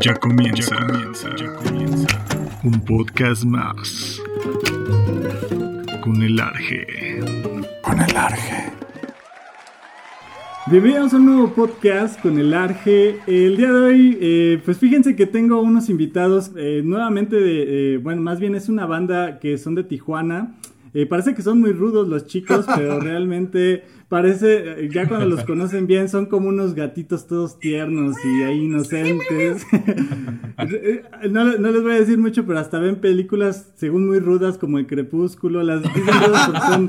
Ya comienza, ya comienza, ya comienza. Un podcast más. Con el Arge. Con el Arge. Bienvenidos a un nuevo podcast con el Arge. El día de hoy, eh, pues fíjense que tengo unos invitados eh, nuevamente de, eh, bueno, más bien es una banda que son de Tijuana. Eh, parece que son muy rudos los chicos, pero realmente parece, eh, ya cuando los conocen bien, son como unos gatitos todos tiernos y ahí inocentes. No, no les voy a decir mucho, pero hasta ven películas según muy rudas como El Crepúsculo. Las son,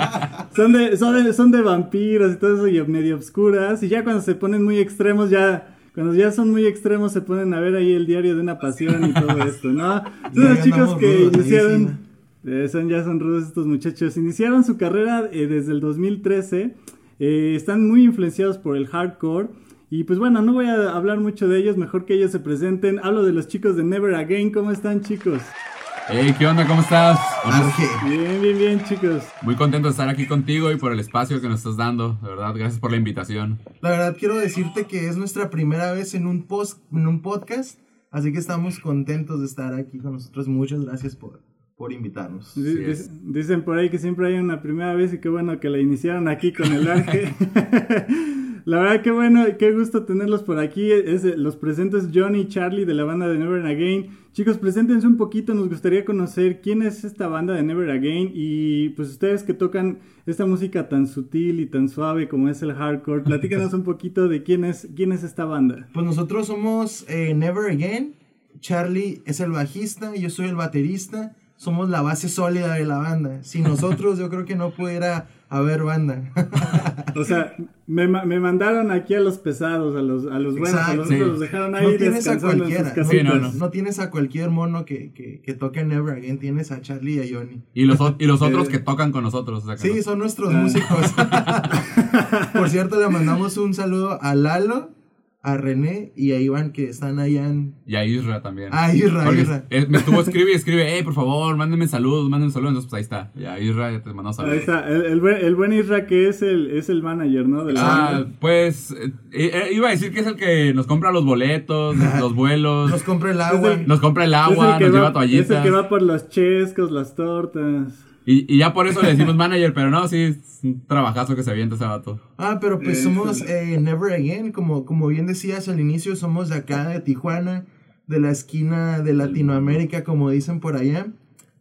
son, de, son, de, son de vampiros y todo eso y medio obscuras. Y ya cuando se ponen muy extremos, ya cuando ya son muy extremos se ponen a ver ahí el diario de una pasión y todo esto, ¿no? Son los chicos que iniciaron, eh, son, ya son rudos estos muchachos, iniciaron su carrera eh, desde el 2013, eh, están muy influenciados por el hardcore. Y pues bueno, no voy a hablar mucho de ellos, mejor que ellos se presenten. Hablo de los chicos de Never Again, ¿cómo están chicos? Hey, ¿qué onda? ¿Cómo estás? Bien, bien, bien chicos. Muy contento de estar aquí contigo y por el espacio que nos estás dando. De verdad, gracias por la invitación. La verdad quiero decirte que es nuestra primera vez en un, post, en un podcast, así que estamos contentos de estar aquí con nosotros. Muchas gracias por, por invitarnos. Di- Dicen por ahí que siempre hay una primera vez y qué bueno que la iniciaron aquí con el Ángel. la verdad que bueno, qué gusto tenerlos por aquí. Es, los presentes Johnny y Charlie de la banda de Never Again. Chicos, preséntense un poquito, nos gustaría conocer quién es esta banda de Never Again y pues ustedes que tocan esta música tan sutil y tan suave como es el hardcore, platícanos un poquito de quién es, quién es esta banda. Pues nosotros somos eh, Never Again. Charlie es el bajista, yo soy el baterista. Somos la base sólida de la banda. Sin nosotros yo creo que no pudiera haber banda. O sea, me, me mandaron aquí a los pesados, a los, a los buenos, a los, Exacto. otros los dejaron ahí no tienes a descansando en sus cualquiera. No, casitas. Sí, no, no. no tienes a cualquier mono que, que, que toque Never Again. Tienes a Charlie y a Johnny. Y los, y los otros Eh, que tocan con nosotros. o sea Sí, no- son nuestros Ah. músicos. Por cierto, le mandamos un saludo a Lalo, a René y a Iván que están allá en... Y a Isra también. Ah, Isra, Porque Isra. es- me estuvo escribe y escribe, hey, por favor, mándenme saludos, mándenme saludos. Entonces, pues ahí está. Ya, Isra, ya te mandó Ahí saludos. está, el, el buen, el buen Isra que es el, es el manager, ¿no? De la Ah, banda. pues eh, eh, iba a decir que es el que nos compra los boletos, los vuelos, Nos compra el agua. nos compra el Es agua, nos va- lleva Es toallitas. el que va por los chescos, las tortas. Y, y ya por eso le decimos manager, pero no, sí, es un trabajazo que se avienta ese vato. Ah, pero pues Eso. somos eh, Never Again, como, como bien decías al inicio, somos de acá, de Tijuana, de la esquina de Latinoamérica, como dicen por allá,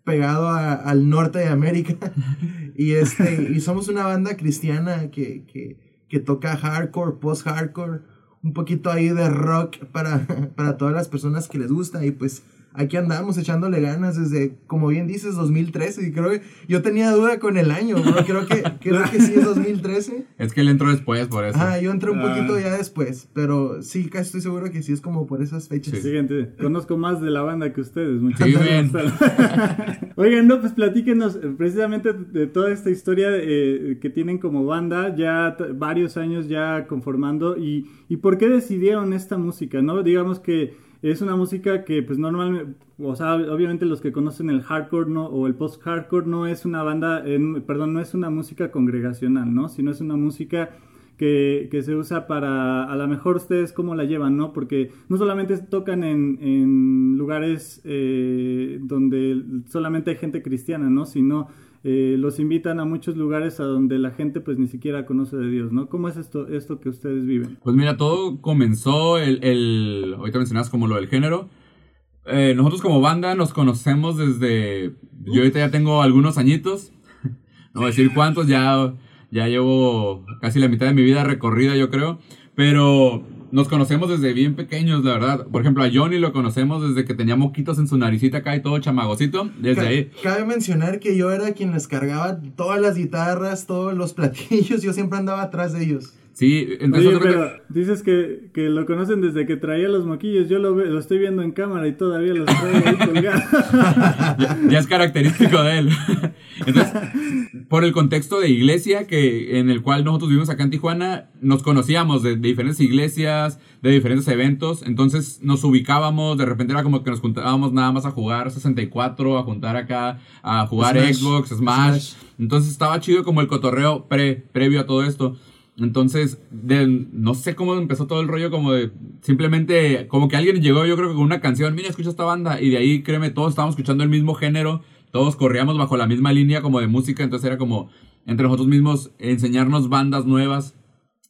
pegado a- al norte de América. y, este, y somos una banda cristiana que, que, que toca hardcore, post-hardcore, un poquito ahí de rock para, para todas las personas que les gusta y pues... Aquí andamos echándole ganas desde, como bien dices, 2013. Y creo que yo tenía duda con el año, pero creo que, creo que sí es 2013. Es que él entró después, por eso. Ah, yo entré un Ah. poquito ya después, pero sí, casi estoy seguro que sí es como por esas fechas. Sí. Siguiente, conozco más de la banda que ustedes, Sí, muchachos. bien. Oigan, no, pues platíquenos eh, precisamente de toda esta historia eh, que tienen como banda, ya varios años ya conformando, y, y por qué decidieron esta música, ¿no? Digamos que es una música que, pues normalmente, o sea, obviamente los que conocen el hardcore no, o el post-hardcore no es una banda, eh, perdón, no es una música congregacional, ¿no? Sino es una música que, que se usa para, a lo mejor ustedes cómo la llevan, ¿no? Porque no solamente tocan en, en lugares eh, donde solamente hay gente cristiana, ¿no? Sino eh, los invitan a muchos lugares a donde la gente pues ni siquiera conoce de Dios, ¿no? ¿Cómo es esto, esto que ustedes viven? Pues mira, todo comenzó el, el ahorita mencionabas como lo del género. Eh, nosotros como banda nos conocemos desde, yo ahorita ya tengo algunos añitos, no voy a decir cuántos, ya, ya llevo casi la mitad de mi vida recorrida yo creo, pero nos conocemos desde bien pequeños, la verdad. Por ejemplo, a Johnny lo conocemos desde que tenía moquitos en su naricita acá y todo chamagocito, desde ahí. Cabe mencionar que yo era quien les cargaba todas las guitarras, todos los platillos, yo siempre andaba atrás de ellos. Sí, entonces Oye, pero que- dices que, que lo conocen desde que traía los moquillos, yo lo, ve- lo estoy viendo en cámara y todavía los traigo ahí colgados. ya, ya es característico de él. Entonces, por el contexto de iglesia que en el cual nosotros vivimos acá en Tijuana, nos conocíamos de, de diferentes iglesias, de diferentes eventos, entonces nos ubicábamos, de repente era como que nos juntábamos nada más a jugar 64, a juntar acá, a jugar Smash. Xbox, Smash. Smash. Entonces estaba chido como el cotorreo pre, previo a todo esto. Entonces, de, no sé cómo empezó todo el rollo, como de simplemente, como que alguien llegó, yo creo que con una canción, mira, escucha esta banda, y de ahí, créeme, todos estábamos escuchando el mismo género, todos corríamos bajo la misma línea como de música, entonces era como entre nosotros mismos enseñarnos bandas nuevas.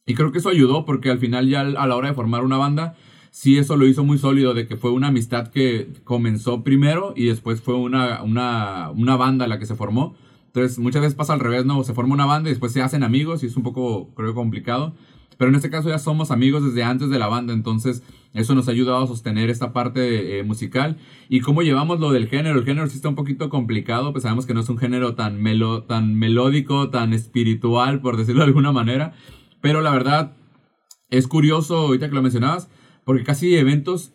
Y creo que eso ayudó porque al final ya a la hora de formar una banda, sí eso lo hizo muy sólido, de que fue una amistad que comenzó primero y después fue una, una, una banda la que se formó. Entonces muchas veces pasa al revés, ¿no? Se forma una banda y después se hacen amigos y es un poco, creo, complicado. Pero en este caso ya somos amigos desde antes de la banda, entonces eso nos ha ayudado a sostener esta parte eh, musical. Y cómo llevamos lo del género. El género sí está un poquito complicado, pues sabemos que no es un género tan, melo, tan melódico, tan espiritual, por decirlo de alguna manera. Pero la verdad es curioso, ahorita que lo mencionabas, porque casi eventos,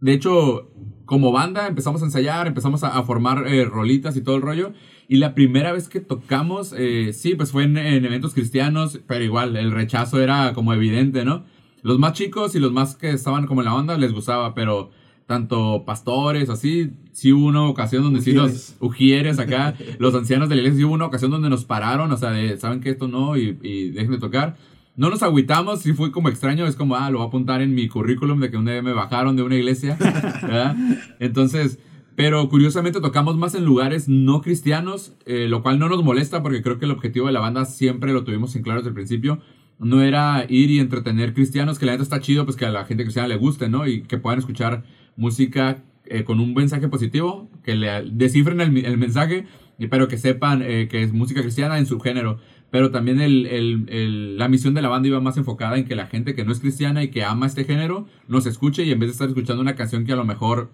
de hecho, como banda empezamos a ensayar, empezamos a, formar eh, rolitas y todo el rollo. Y la primera vez que tocamos, eh, sí, pues fue en, eventos cristianos, pero igual el rechazo era como evidente, ¿no? Los más chicos y los más que estaban como en la onda les gustaba, pero tanto pastores, así, sí hubo una ocasión donde sí los ujieres acá, los ancianos de la iglesia, sí hubo una ocasión donde nos pararon, o sea, de, saben que esto no y, y dejen de tocar. No nos agüitamos, sí fue como extraño, es como, ah, lo voy a apuntar en mi currículum de que un día me bajaron de una iglesia, ¿verdad? Entonces, pero curiosamente tocamos más en lugares no cristianos, eh, lo cual no nos molesta porque creo que el objetivo de la banda siempre lo tuvimos en claro desde el principio. No era ir y entretener cristianos, que la neta está chido, pues que a la gente cristiana le guste, ¿no? Y que puedan escuchar música eh, con un mensaje positivo, que le descifren el, mensaje, pero que sepan eh, que es música cristiana en su género. Pero también la misión de la banda iba más enfocada en que la gente que no es cristiana y que ama este género nos escuche y en vez de estar escuchando una canción que a lo mejor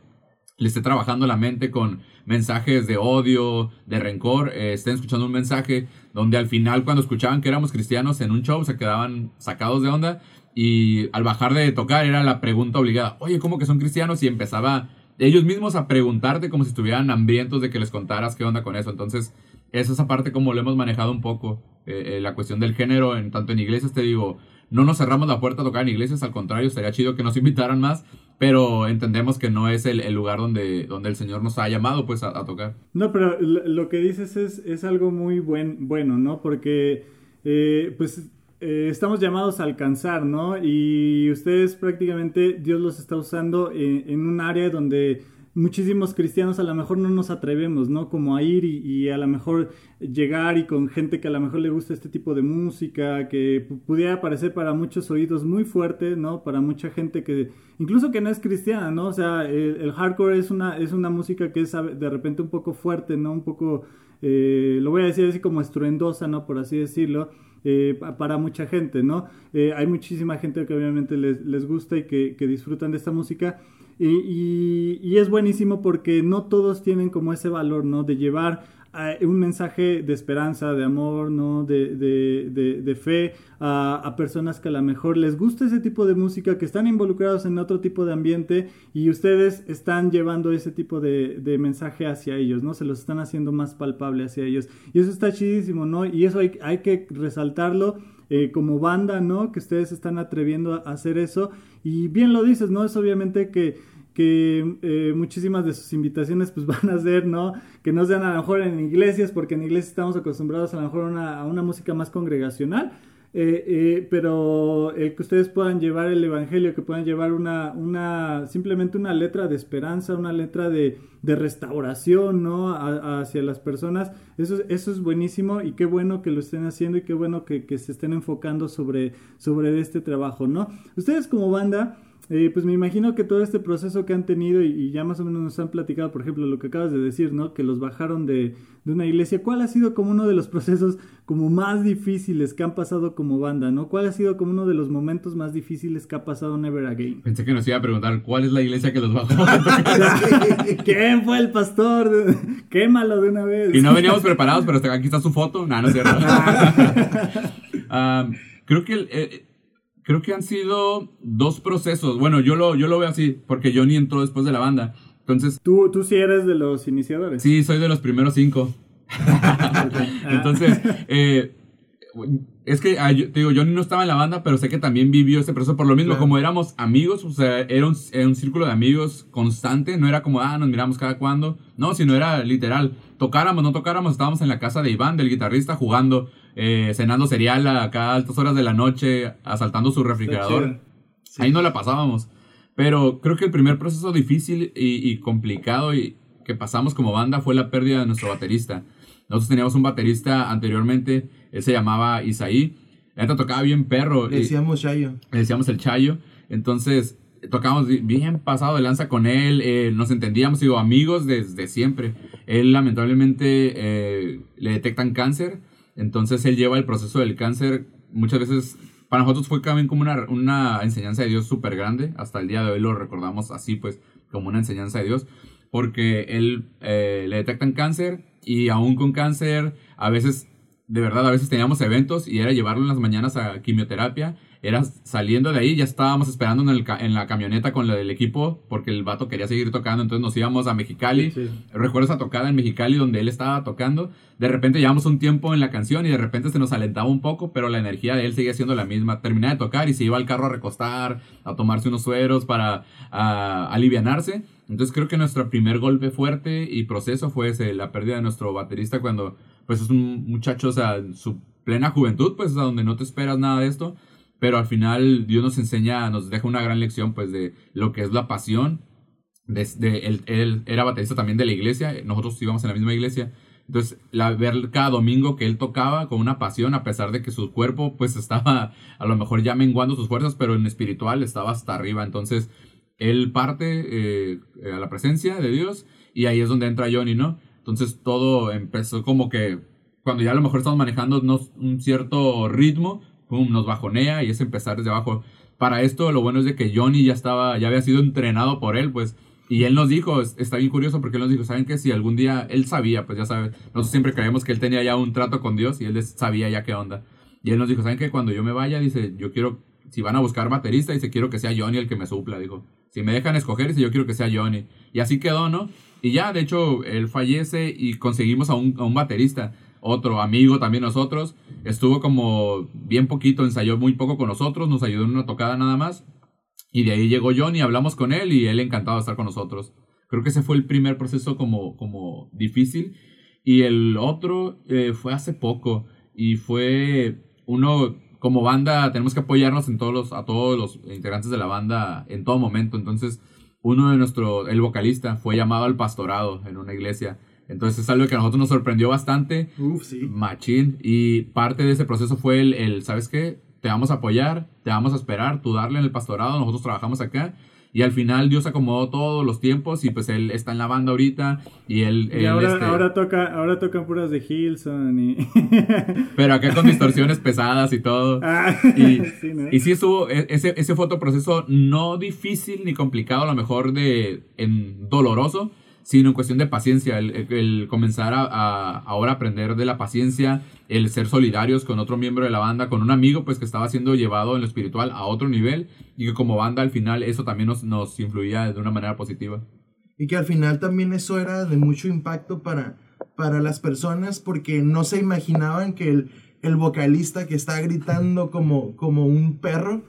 le esté trabajando la mente con mensajes de odio, de rencor, eh, estén escuchando un mensaje donde al final cuando escuchaban que éramos cristianos en un show se quedaban sacados de onda y al bajar de tocar era la pregunta obligada, oye, ¿cómo que son cristianos? Y empezaba ellos mismos a preguntarte como si estuvieran hambrientos de que les contaras qué onda con eso. Entonces, esa es aparte como lo hemos manejado un poco, eh, eh, la cuestión del género, en tanto en iglesias te digo, no nos cerramos la puerta a tocar en iglesias, al contrario, sería chido que nos invitaran más, pero entendemos que no es el, lugar donde, donde el Señor nos ha llamado pues a, tocar. No, pero lo que dices es, es algo muy buen, bueno, ¿no? Porque eh, pues eh, estamos llamados a alcanzar, ¿no? Y ustedes prácticamente Dios los está usando en un área donde muchísimos cristianos a lo mejor no nos atrevemos, ¿no? Como a ir y, a lo mejor llegar y con gente que a lo mejor le gusta este tipo de música, que pudiera parecer para muchos oídos muy fuerte, ¿no? Para mucha gente que, incluso que no es cristiana, ¿no? O sea, el, hardcore es una, es una música que es de repente un poco fuerte, ¿no? Un poco, eh, lo voy a decir así como estruendosa, ¿no? Por así decirlo. Eh, para mucha gente, ¿no? Eh, hay muchísima gente que obviamente les, les gusta y que, que disfrutan de esta música, y, es buenísimo porque no todos tienen como ese valor, ¿no? De llevar eh, un mensaje de esperanza, de amor, ¿no? De, de, fe a, personas que a lo mejor les gusta ese tipo de música, que están involucrados en otro tipo de ambiente y ustedes están llevando ese tipo de, mensaje hacia ellos, ¿no? Se los están haciendo más palpable hacia ellos. Y eso está chidísimo, ¿no? Y eso hay, hay que resaltarlo eh, como banda, ¿no? Que ustedes están atreviendo a hacer eso. Y bien lo dices, ¿no? Es obviamente que, que eh, muchísimas de sus invitaciones pues van a ser, ¿no? Que no sean a lo mejor en iglesias, porque en iglesias estamos acostumbrados a lo mejor a una música más congregacional. Eh, eh, pero el que ustedes puedan llevar el evangelio, que puedan llevar una, una simplemente una letra de esperanza, una letra de, de restauración, ¿no? hacia las personas, eso, eso es buenísimo y qué bueno que lo estén haciendo y qué bueno que, que se estén enfocando sobre, sobre este trabajo, ¿no? Ustedes como banda, eh, pues me imagino que todo este proceso que han tenido y, ya más o menos nos han platicado, por ejemplo, lo que acabas de decir, ¿no? Que los bajaron de, de, una iglesia. ¿Cuál ha sido como uno de los procesos como más difíciles que han pasado como banda, ¿no? ¿Cuál ha sido como uno de los momentos más difíciles que ha pasado Never Again? Pensé que nos iba a preguntar cuál es la iglesia que los bajó. ¿Quién fue el pastor? Quémalo de una vez. Y no veníamos preparados, pero aquí está su foto. No, no es cierto. Ah, creo que el, eh, creo que han sido dos procesos. Bueno, yo lo, yo lo veo así, porque Johnny entró después de la banda. Entonces. ¿Tú, tú sí eres de los iniciadores? Sí, soy de los primeros cinco. Entonces, eh, Es que, te digo, Johnny no estaba en la banda, pero sé que también vivió ese proceso por lo mismo, Claro. como éramos amigos, o sea, era un, era un círculo de amigos constante, no era como, ah, nos miramos cada cuando, no, sino era literal, tocáramos, no tocáramos, estábamos en la casa de Iván, del guitarrista, jugando, eh, cenando cereal a altas horas de la noche, asaltando su refrigerador. Sí. Ahí no la pasábamos. Pero creo que el primer proceso difícil y, y complicado y que pasamos como banda fue la pérdida de nuestro baterista. Nosotros teníamos un baterista anteriormente, él se llamaba Isaí. La neta tocaba bien perro. Le decíamos Chayo. le decíamos el Chayo. Entonces, tocábamos bi- bien pasado de lanza con él. eh, nos entendíamos, digo, amigos desde siempre. Él, lamentablemente, eh, le detectan cáncer. Entonces, él lleva el proceso del cáncer. Muchas veces, para nosotros fue también como una, una enseñanza de Dios súper grande. Hasta el día de hoy lo recordamos así, pues, como una enseñanza de Dios. Porque él eh, le detectan cáncer y aún con cáncer, a veces de verdad, a veces teníamos eventos y era llevarlo en las mañanas a quimioterapia. Era saliendo de ahí, ya estábamos esperando en, el en la camioneta con la del equipo porque el vato quería seguir tocando. Entonces nos íbamos a Mexicali. Sí. Recuerdo esa tocada en Mexicali donde él estaba tocando. De repente llevamos un tiempo en la canción y de repente se nos alentaba un poco, pero la energía de él seguía siendo la misma. Terminaba de tocar y se iba al carro a recostar, a tomarse unos sueros para a, alivianarse. Entonces creo que nuestro primer golpe fuerte y proceso fue ese, la pérdida de nuestro baterista cuando pues es un muchacho, o sea, su plena juventud, pues a donde no te esperas nada de esto. Pero al final Dios nos enseña, nos deja una gran lección pues de lo que es la pasión. Desde él, era baterista también de la iglesia, nosotros íbamos en la misma iglesia. Entonces, la, ver cada domingo que él tocaba con una pasión, a pesar de que su cuerpo pues estaba a lo mejor ya menguando sus fuerzas, pero en espiritual estaba hasta arriba. Entonces, él parte eh, a la presencia de Dios y ahí es donde entra Johnny, ¿no? Entonces todo empezó como que cuando ya a lo mejor estamos manejando un cierto ritmo, pum, nos bajonea y es empezar desde abajo. Para esto lo bueno es de que Johnny ya estaba, ya había sido entrenado por él, pues, y él nos dijo, es- está bien curioso porque él nos dijo, ¿saben qué? Si algún día él sabía, pues ya sabes, nosotros siempre creemos que él tenía ya un trato con Dios y él sabía ya qué onda. Y él nos dijo, ¿saben qué? Cuando yo me vaya, dice, yo quiero, si van a buscar baterista, dice, quiero que sea Johnny el que me supla, dijo. Si me dejan escoger, dice, yo quiero que sea Johnny. Y así quedó, ¿no? Y ya, de hecho, él fallece y conseguimos a un, a un baterista, otro amigo también nosotros. Estuvo como bien poquito, ensayó muy poco con nosotros, nos ayudó en una tocada nada más. Y de ahí llegó Johnny, hablamos con él y él encantado de estar con nosotros. Creo que ese fue el primer proceso como, como difícil. Y el otro eh, fue hace poco. Y fue uno, como banda, tenemos que apoyarnos en todos los, a todos los integrantes de la banda en todo momento. Entonces, uno de nuestros, el vocalista, fue llamado al pastorado en una iglesia. Entonces es algo que a nosotros nos sorprendió bastante. Uf, sí. Machín. Y parte de ese proceso fue el, el, ¿sabes qué? Te vamos a apoyar, te vamos a esperar, tú darle en el pastorado, nosotros trabajamos acá. Y al final Dios acomodó todos los tiempos y pues él está en la banda ahorita y él... Y él, ahora, este, ahora toca, ahora tocan puras de Hilson y. Pero acá con distorsiones pesadas y todo. Ah, Y, sí, ¿no? y sí estuvo, e- ese, ese fue otro proceso no difícil ni complicado, a lo mejor de en doloroso, sino en cuestión de paciencia, el, el- comenzar a, a ahora aprender de la paciencia, el ser solidarios con otro miembro de la banda, con un amigo pues que estaba siendo llevado en lo espiritual a otro nivel y que como banda al final eso también nos, nos influía de una manera positiva. Y que al final también eso era de mucho impacto para, para las personas porque no se imaginaban que el, el vocalista que está gritando como, como un perro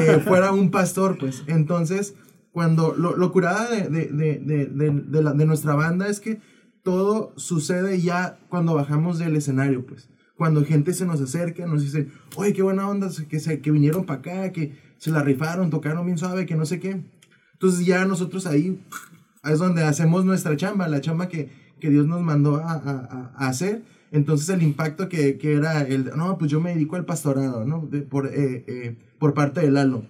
eh, fuera un pastor, pues. Entonces, cuando lo, lo curada de, de, de, la- de nuestra banda es que todo sucede ya cuando bajamos del escenario, pues. Cuando gente se nos acerca, nos dicen, oye, qué buena onda, que, se, que vinieron para acá, que se la rifaron, tocaron bien suave, que no sé qué. Entonces ya nosotros ahí es donde hacemos nuestra chamba, la chamba que, que Dios nos mandó a, a- a hacer. Entonces el impacto que, que era el, no, pues yo me dedico al pastorado, ¿no? De- por, eh, eh, por parte del Lalo.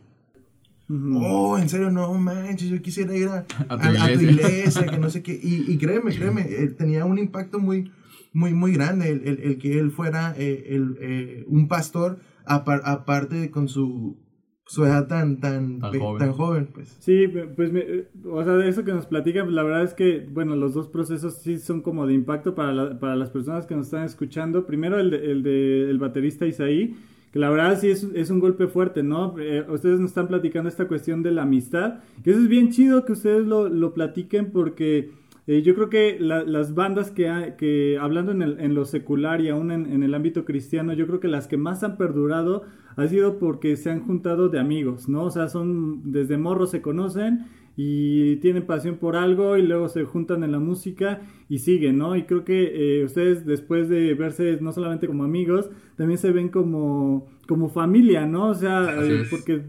Oh, en serio, no manches, yo quisiera ir a, A a- tu a tu iglesia. que no sé qué. Y, y créeme, créeme, eh, tenía un impacto muy, muy, muy grande el, el- el que él fuera eh, el, eh, un pastor, apar- aparte con su, su edad tan, tan, Tan pe- joven. tan joven, pues. Sí, pues, me- eh, o sea, de eso que nos platica, la verdad es que, bueno, los dos procesos sí son como de impacto para, la- para las personas que nos están escuchando. Primero el de, el de el baterista Isaí, que la verdad sí es, es un golpe fuerte, ¿no? Eh, ustedes nos están platicando esta cuestión de la amistad, que eso es bien chido que ustedes lo, lo platiquen porque eh, yo creo que la- las bandas que, ha- que hablando en, en lo secular y aún en, en el ámbito cristiano, yo creo que las que más han perdurado ha sido porque se han juntado de amigos, ¿no? O sea, son desde morros se conocen y tienen pasión por algo y luego se juntan en la música y siguen, ¿no? Y creo que eh, ustedes después de verse no solamente como amigos, también se ven como, como familia, ¿no? O sea, eh, porque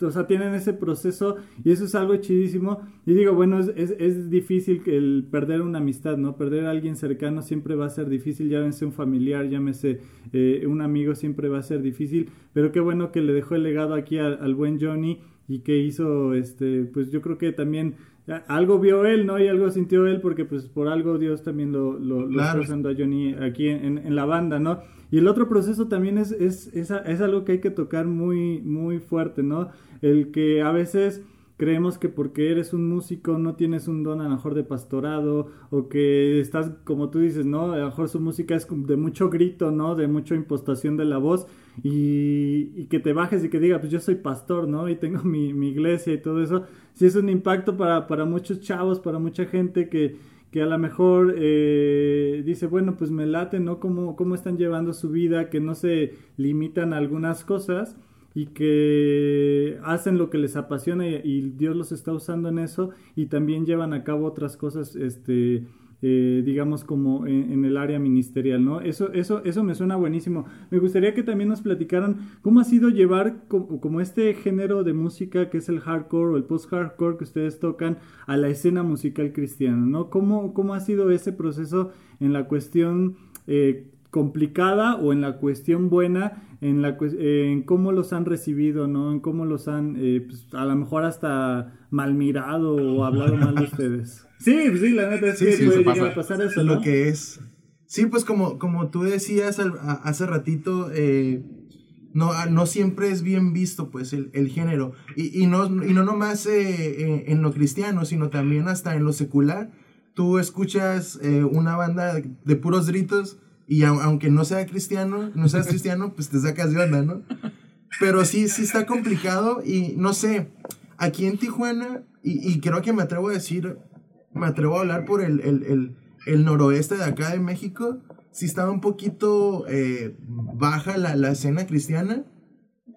o sea, tienen ese proceso y eso es algo chidísimo. Y digo, bueno, es, es, es difícil el perder una amistad, ¿no? Perder a alguien cercano siempre va a ser difícil, llámese un familiar, llámese eh, un amigo, siempre va a ser difícil. Pero qué bueno que le dejó el legado aquí al, al buen Johnny y que hizo, este, pues yo creo que también algo vio él, ¿no? Y algo sintió él porque pues por algo Dios también lo, lo, lo Claro. está usando a Johnny aquí en, en la banda, ¿no? Y el otro proceso también es, es, es, es algo que hay que tocar muy, muy fuerte, ¿no? El que a veces creemos que porque eres un músico no tienes un don a lo mejor de pastorado o que estás, como tú dices, ¿no? A lo mejor su música es de mucho grito, ¿no? De mucha impostación de la voz y, y que te bajes y que diga, pues yo soy pastor, ¿no? Y tengo mi, mi iglesia y todo eso. Sí es un impacto para, para muchos chavos, para mucha gente que, que a lo mejor eh, dice, bueno, pues me late, ¿no? Cómo, cómo están llevando su vida, que no se limitan a algunas cosas y que hacen lo que les apasiona y, Dios los está usando en eso y también llevan a cabo otras cosas, este, eh, digamos como en, el área ministerial, ¿no? Eso, eso, eso me suena buenísimo. Me gustaría que también nos platicaran cómo ha sido llevar como, como este género de música que es el hardcore o el post-hardcore que ustedes tocan a la escena musical cristiana, ¿no? ¿Cómo, cómo ha sido ese proceso en la cuestión eh, complicada o en la cuestión buena, en, la, en cómo los han recibido, ¿no? En cómo los han, eh, pues, a lo mejor hasta mal mirado o hablado mal de ustedes. Sí, pues sí, la neta es Sí, que sí, puede eso llegar pasa. a pasar eso, lo ¿no? que es. Sí, pues como, como tú decías al- a- hace ratito, eh, no, no siempre es bien visto pues el, el género. Y, y, no, y no nomás eh, eh, en lo cristiano, sino también hasta en lo secular. Tú escuchas eh, una banda de, de puros gritos y au- aunque no sea cristiano, no seas cristiano, pues te sacas de onda, ¿no? Pero sí, sí está complicado y no sé, aquí en Tijuana, y, y creo que me atrevo a decir, me atrevo a hablar por el, el, el, el noroeste de acá de México, sí estaba un poquito eh, baja la, la escena cristiana.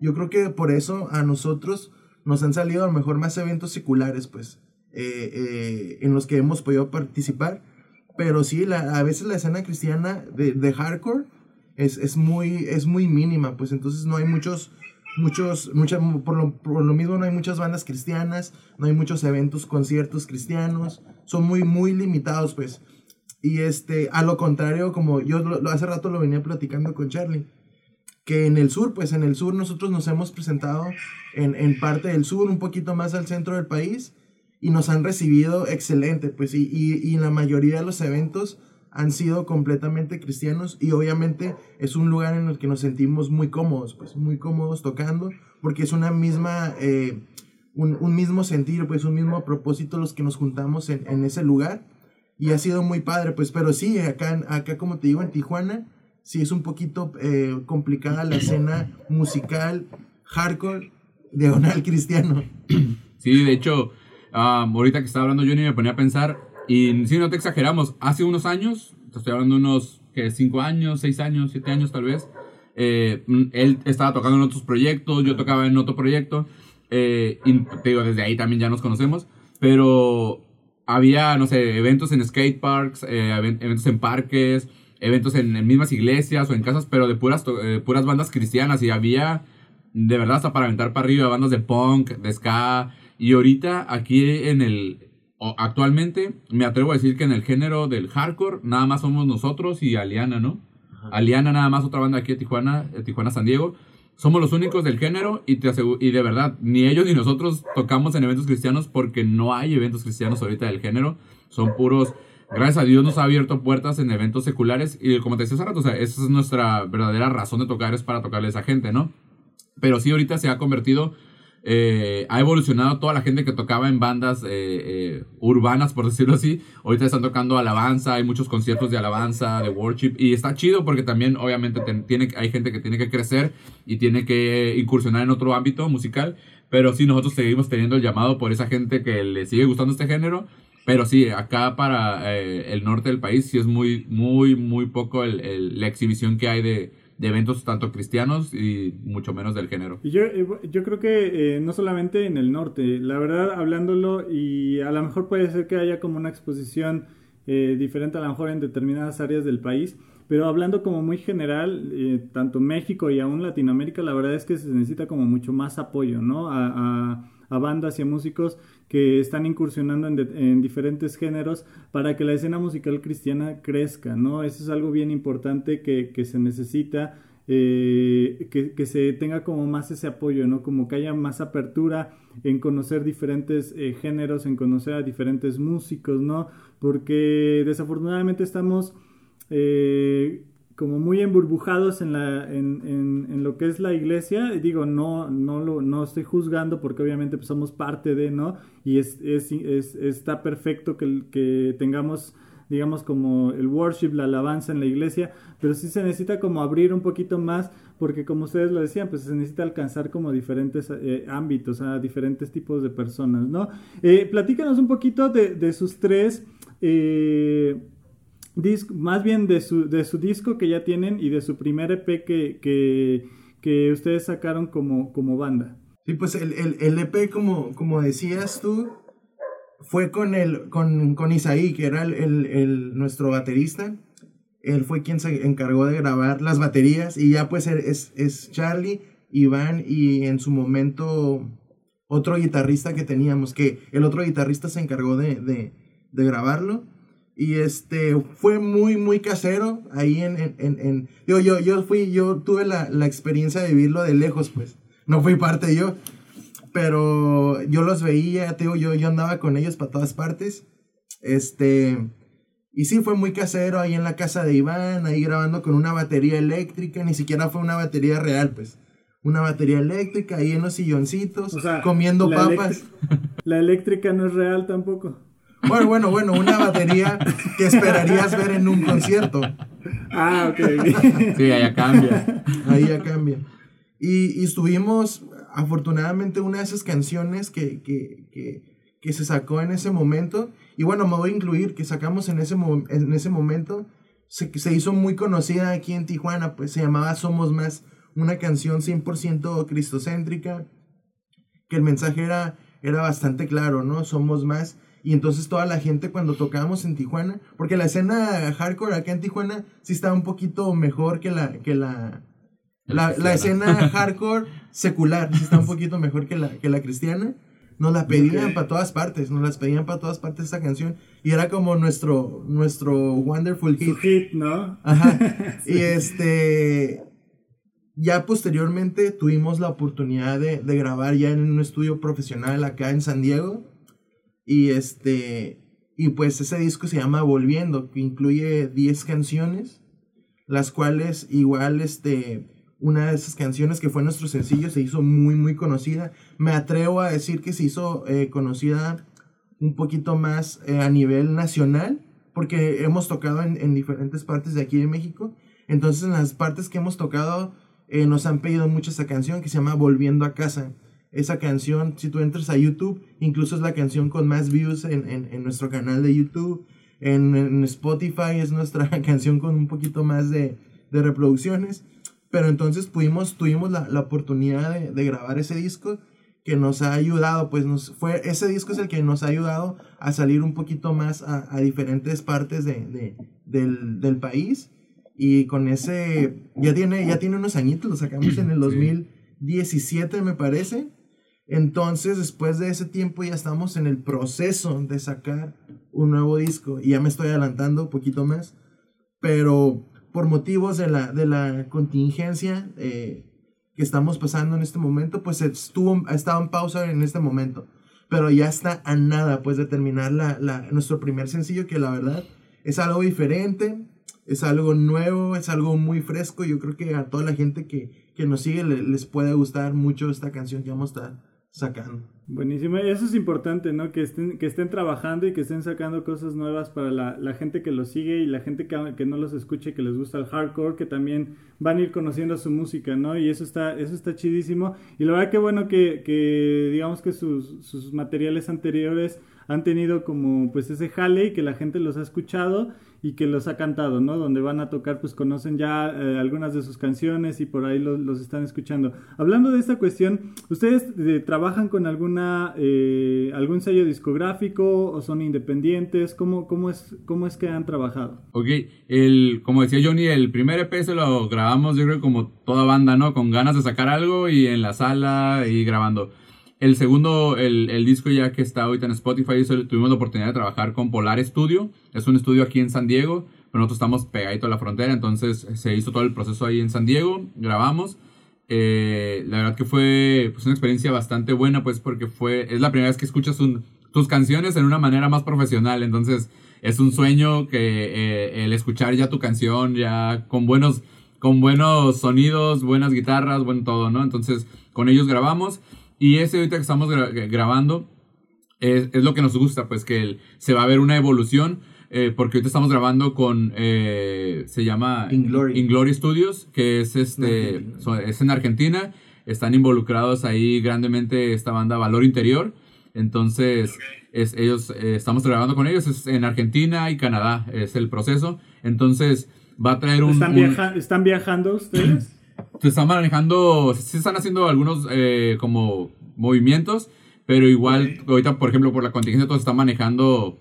Yo creo que por eso a nosotros nos han salido a lo mejor más eventos seculares, pues, eh, eh, en los que hemos podido participar. Pero sí, la- a veces la escena cristiana de, de hardcore es, es, muy, es muy mínima, pues entonces no hay muchos, muchos, mucha, por, lo, por lo mismo no hay muchas bandas cristianas, no hay muchos eventos, conciertos cristianos, son muy, muy limitados, pues. Y este, a lo contrario, como yo lo- hace rato lo venía platicando con Charlie, que en el sur, pues en el sur nosotros nos hemos presentado en, en parte del sur, un poquito más al centro del país, y nos han recibido excelente, pues, y, y, y la mayoría de los eventos han sido completamente cristianos, y obviamente es un lugar en el que nos sentimos muy cómodos, pues, muy cómodos tocando, porque es una misma, eh, un, un mismo sentir, pues, un mismo propósito los que nos juntamos en, en ese lugar, y ha sido muy padre, pues, pero sí, acá, acá como te digo, en Tijuana, sí es un poquito eh, complicada la escena musical, hardcore, diagonal cristiano. Sí, de hecho, ah, ahorita que estaba hablando Johnny me ponía a pensar, y si no te exageramos, hace unos años, te estoy hablando unos, que 5 años, 6 años, 7 años tal vez, eh, mm, él estaba tocando en otros proyectos, yo tocaba en otro proyecto, eh, y digo, desde ahí también ya nos conocemos, pero había, no sé, eventos en skate parks, eh, even- eventos en parques, eventos en, mismas iglesias o en casas, pero de puras, eh, puras bandas cristianas, y había de verdad hasta para aventar para arriba bandas de punk, de ska, y ahorita aquí en el, actualmente me atrevo a decir que en el género del hardcore nada más somos nosotros y Aliana, ¿no? Aliana nada más otra banda aquí de Tijuana, de Tijuana San Diego. Somos los únicos del género y, te asegu- y de verdad, ni ellos ni nosotros tocamos en eventos cristianos porque no hay eventos cristianos ahorita del género. Son puros, gracias a Dios nos ha abierto puertas en eventos seculares y como te decía hace rato, o sea, esa es nuestra verdadera razón de tocar, es para tocarle a esa gente, ¿no? Pero sí, ahorita se ha convertido, eh, ha evolucionado toda la gente que tocaba en bandas eh, eh, urbanas, por decirlo así. Ahorita están tocando alabanza, hay muchos conciertos de alabanza, de worship. Y está chido porque también, obviamente, ten- tiene, hay gente que tiene que crecer y tiene que incursionar en otro ámbito musical. Pero sí, nosotros seguimos teniendo el llamado por esa gente que le sigue gustando este género Pero sí, acá para eh, el norte del país sí es muy, muy, muy poco el, el- la exhibición que hay de, de eventos tanto cristianos y mucho menos del género. Yo, eh, yo creo que eh, no solamente en el norte, la verdad, hablándolo, y a lo mejor puede ser que haya como una exposición eh, diferente a lo mejor en determinadas áreas del país, pero hablando como muy general, eh, tanto México y aún Latinoamérica, la verdad es que se necesita como mucho más apoyo, ¿no? A, a- a bandas y a músicos que están incursionando en, de- en diferentes géneros para que la escena musical cristiana crezca, ¿no? Eso es algo bien importante que, que se necesita eh, que, que se tenga como más ese apoyo, ¿no? Como que haya más apertura en conocer diferentes eh, géneros, en conocer a diferentes músicos, ¿no? Porque desafortunadamente estamos eh, como muy emburbujados en, la, en, en- en lo que es la iglesia. Digo, no, no, lo, no estoy juzgando porque obviamente pues, somos parte de, ¿no? Y es- es- está perfecto que, que tengamos digamos como el worship, la alabanza en la iglesia, pero sí se necesita como abrir un poquito más, porque como ustedes lo decían, pues se necesita alcanzar como diferentes eh, ámbitos, a diferentes tipos de personas, ¿no? Eh, platícanos un poquito de, de sus tres, eh, más bien de su, de su disco que ya tienen y de su primer EP que, que, que ustedes sacaron como, como banda. Sí, pues el, el, el EP, como, como decías tú, fue con, el, con, con Isaí, que era el, el- el- nuestro baterista. Él fue quien se encargó de grabar las baterías y ya pues es, es Charlie, Iván y en su momento otro guitarrista que teníamos, que el otro guitarrista se encargó de, de, de grabarlo. Y este fue muy, muy casero ahí en, en, en, en- digo, yo, yo fui, yo tuve la, la experiencia de vivirlo de lejos, pues. No fui parte yo. Pero yo los veía, te digo, yo, yo andaba con ellos para todas partes. Este. Y sí, fue muy casero ahí en la casa de Iván, ahí grabando con una batería eléctrica, ni siquiera fue una batería real, pues. Una batería eléctrica ahí en los silloncitos, O sea, comiendo la papas. La eléctrica no es real tampoco. Bueno, bueno, bueno, una batería que esperarías ver en un concierto. Ah, ok. Sí, allá cambia. Ahí ya cambia. Y, y estuvimos, afortunadamente, una de esas canciones que, que, que, que se sacó en ese momento. Y bueno, me voy a incluir que sacamos en ese, mo- en ese momento. Se, se hizo muy conocida aquí en Tijuana, pues se llamaba Somos Más. Una canción 100% cristocéntrica. Que el mensaje era, era bastante claro, ¿no? Somos más. Y entonces toda la gente cuando tocábamos en Tijuana, porque la escena hardcore acá en Tijuana sí estaba un poquito mejor que la, que la, la, la escena hardcore secular, sí está un poquito mejor que la, que la cristiana. Nos la pedían para todas partes, nos las pedían para todas partes esta canción. Y era como nuestro, nuestro wonderful Su hit. hit, ¿no? Ajá. Y este. Ya posteriormente tuvimos la oportunidad de, de grabar ya en un estudio profesional acá en San Diego. Y este. Y pues ese disco se llama Volviendo, que incluye 10 canciones. Las cuales, igual, este. Una de esas canciones que fue nuestro sencillo se hizo muy, muy conocida. Me atrevo a decir que se hizo eh, conocida un poquito más eh, a nivel nacional, porque hemos tocado en, en diferentes partes de aquí de México. Entonces, en las partes que hemos tocado, eh, nos han pedido mucho esa canción que se llama Volviendo a casa. Esa canción, si tú entras a YouTube, incluso es la canción con más views en, en- en nuestro canal de YouTube. En, en Spotify es nuestra canción con un poquito más de, de reproducciones. Pero entonces pudimos, tuvimos la, la oportunidad de, de grabar ese disco que nos ha ayudado, pues nos fue, ese disco es el que nos ha ayudado a salir un poquito más a, a diferentes partes de, de- del, del país. Y con ese, ya tiene, ya tiene unos añitos, lo sacamos en el 2017 me parece. Entonces, después de ese tiempo ya estamos en el proceso de sacar un nuevo disco. Y ya me estoy adelantando un poquito más. Pero por motivos de la, de la contingencia eh, que estamos pasando en este momento, pues estuvo, en pausa en este momento. Pero ya está a nada, pues, de terminar la, la- nuestro primer sencillo, que la verdad es algo diferente, es algo nuevo, es algo muy fresco. Yo creo que a toda la gente que, que nos sigue le- les puede gustar mucho esta canción que vamos a estar sacando. Buenísimo, eso es importante, ¿no? Que estén, que estén trabajando y que estén sacando cosas nuevas para la, la gente que los sigue y la gente que, que, no los escuche, que les gusta el hardcore, que también van a ir conociendo su música, ¿no? Y eso está, eso está chidísimo. Y la verdad que bueno que, que digamos que sus, sus materiales anteriores han tenido como pues ese jale y que la gente los ha escuchado y que los ha cantado, ¿no? Donde van a tocar, pues conocen ya eh, algunas de sus canciones y por ahí los, los, están escuchando. Hablando de esta cuestión, ¿ustedes eh, trabajan con alguna eh, algún sello discográfico o son independientes? ¿Cómo, cómo, es, ¿Cómo es que han trabajado? Ok, el, como decía Johnny, el primer EP se lo grabamos yo creo como toda banda, ¿no? Con ganas de sacar algo y en la sala y grabando. El segundo, el, el, disco ya que está ahorita en Spotify, tuvimos la oportunidad de trabajar con Polar Studio. Es un estudio aquí en San Diego, pero nosotros estamos pegaditos a la frontera, entonces se hizo todo el proceso ahí en San Diego, grabamos. Eh, la verdad que fue pues, una experiencia bastante buena, pues porque fue, es la primera vez que escuchas tus canciones en una manera más profesional, entonces es un sueño que eh, el escuchar ya tu canción, ya con buenos, con buenos sonidos, buenas guitarras, buen todo, ¿no? Entonces con ellos grabamos. Y ese ahorita que estamos grabando es, es, lo que nos gusta, pues que se va a ver una evolución. Eh, porque ahorita estamos grabando con, eh, se llama Inglory. Inglory Studios, que es, este, es en Argentina. Están involucrados ahí grandemente esta banda Valor Interior. Entonces, es, ellos, eh, estamos trabajando con ellos, es en Argentina y Canadá, es el proceso. Entonces, va a traer un... ¿Están, un- viaja- ¿están viajando ustedes? Se están manejando, se están haciendo algunos eh, como movimientos, pero igual ahorita, por ejemplo, por la contingencia todo se está manejando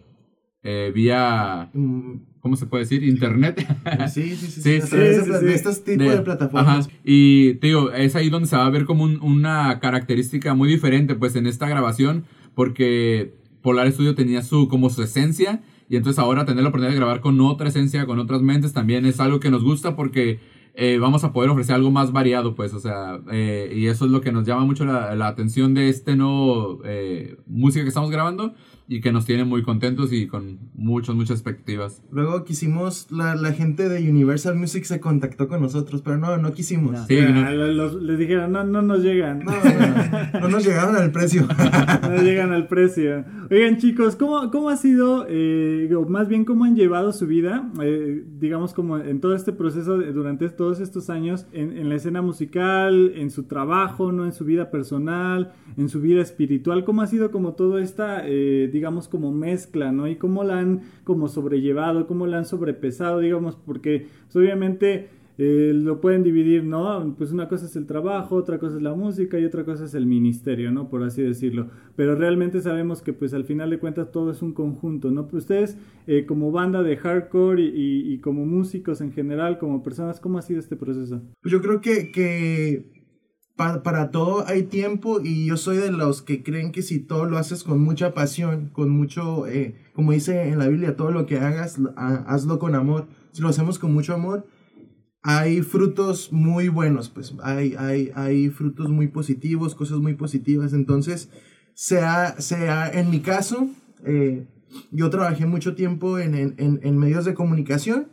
eh, vía, Mm, ¿cómo se puede decir? Internet. Sí, sí, sí. Sí, sí, sí, de, de estos tipos de, plataformas. Ajá. Y te digo, es ahí donde se va a ver como un- una característica muy diferente, pues, en esta grabación, porque Polar Studio tenía su, como su esencia, y entonces ahora tener la oportunidad de grabar con otra esencia, con otras mentes, también es algo que nos gusta porque eh, vamos a poder ofrecer algo más variado, pues, o sea, eh, y eso es lo que nos llama mucho la, la atención de este nuevo eh, música que estamos grabando y que nos tiene muy contentos y con muchas, muchas expectativas. Luego quisimos, la, la gente de Universal Music se contactó con nosotros, pero no, no quisimos. Sí, Ah, no. los- les dijeron, no, no nos llegan. No, no, no nos llegaron al precio. No llegan al precio. Oigan, chicos, ¿cómo, cómo ha sido, eh, o más bien, cómo han llevado su vida, eh, digamos, como en todo este proceso, durante todos estos años, en, en la escena musical, en su trabajo, ¿no? En su vida personal, en su vida espiritual? ¿Cómo ha sido como toda esta, eh, digamos, como mezcla, ¿no? Y cómo la han como sobrellevado, cómo la han sobrepesado, digamos, porque pues, obviamente... Eh, lo pueden dividir, ¿no? Pues una cosa es el trabajo, otra cosa es la música y otra cosa es el ministerio, ¿no? Por así decirlo. Pero realmente sabemos que pues al final de cuentas todo es un conjunto, ¿no? Pues ustedes eh, como banda de hardcore y, y- y como músicos en general, como personas, ¿cómo ha sido este proceso? Pues yo creo que, que pa- para todo hay tiempo y yo soy de los que creen que si todo lo haces con mucha pasión, con mucho, eh, como dice en la Biblia, todo lo que hagas, ha- hazlo con amor. Si lo hacemos con mucho amor, hay frutos muy buenos, pues hay, hay, hay frutos muy positivos, cosas muy positivas. Entonces, sea, sea en mi caso, eh, yo trabajé mucho tiempo en, en, en- medios de comunicación.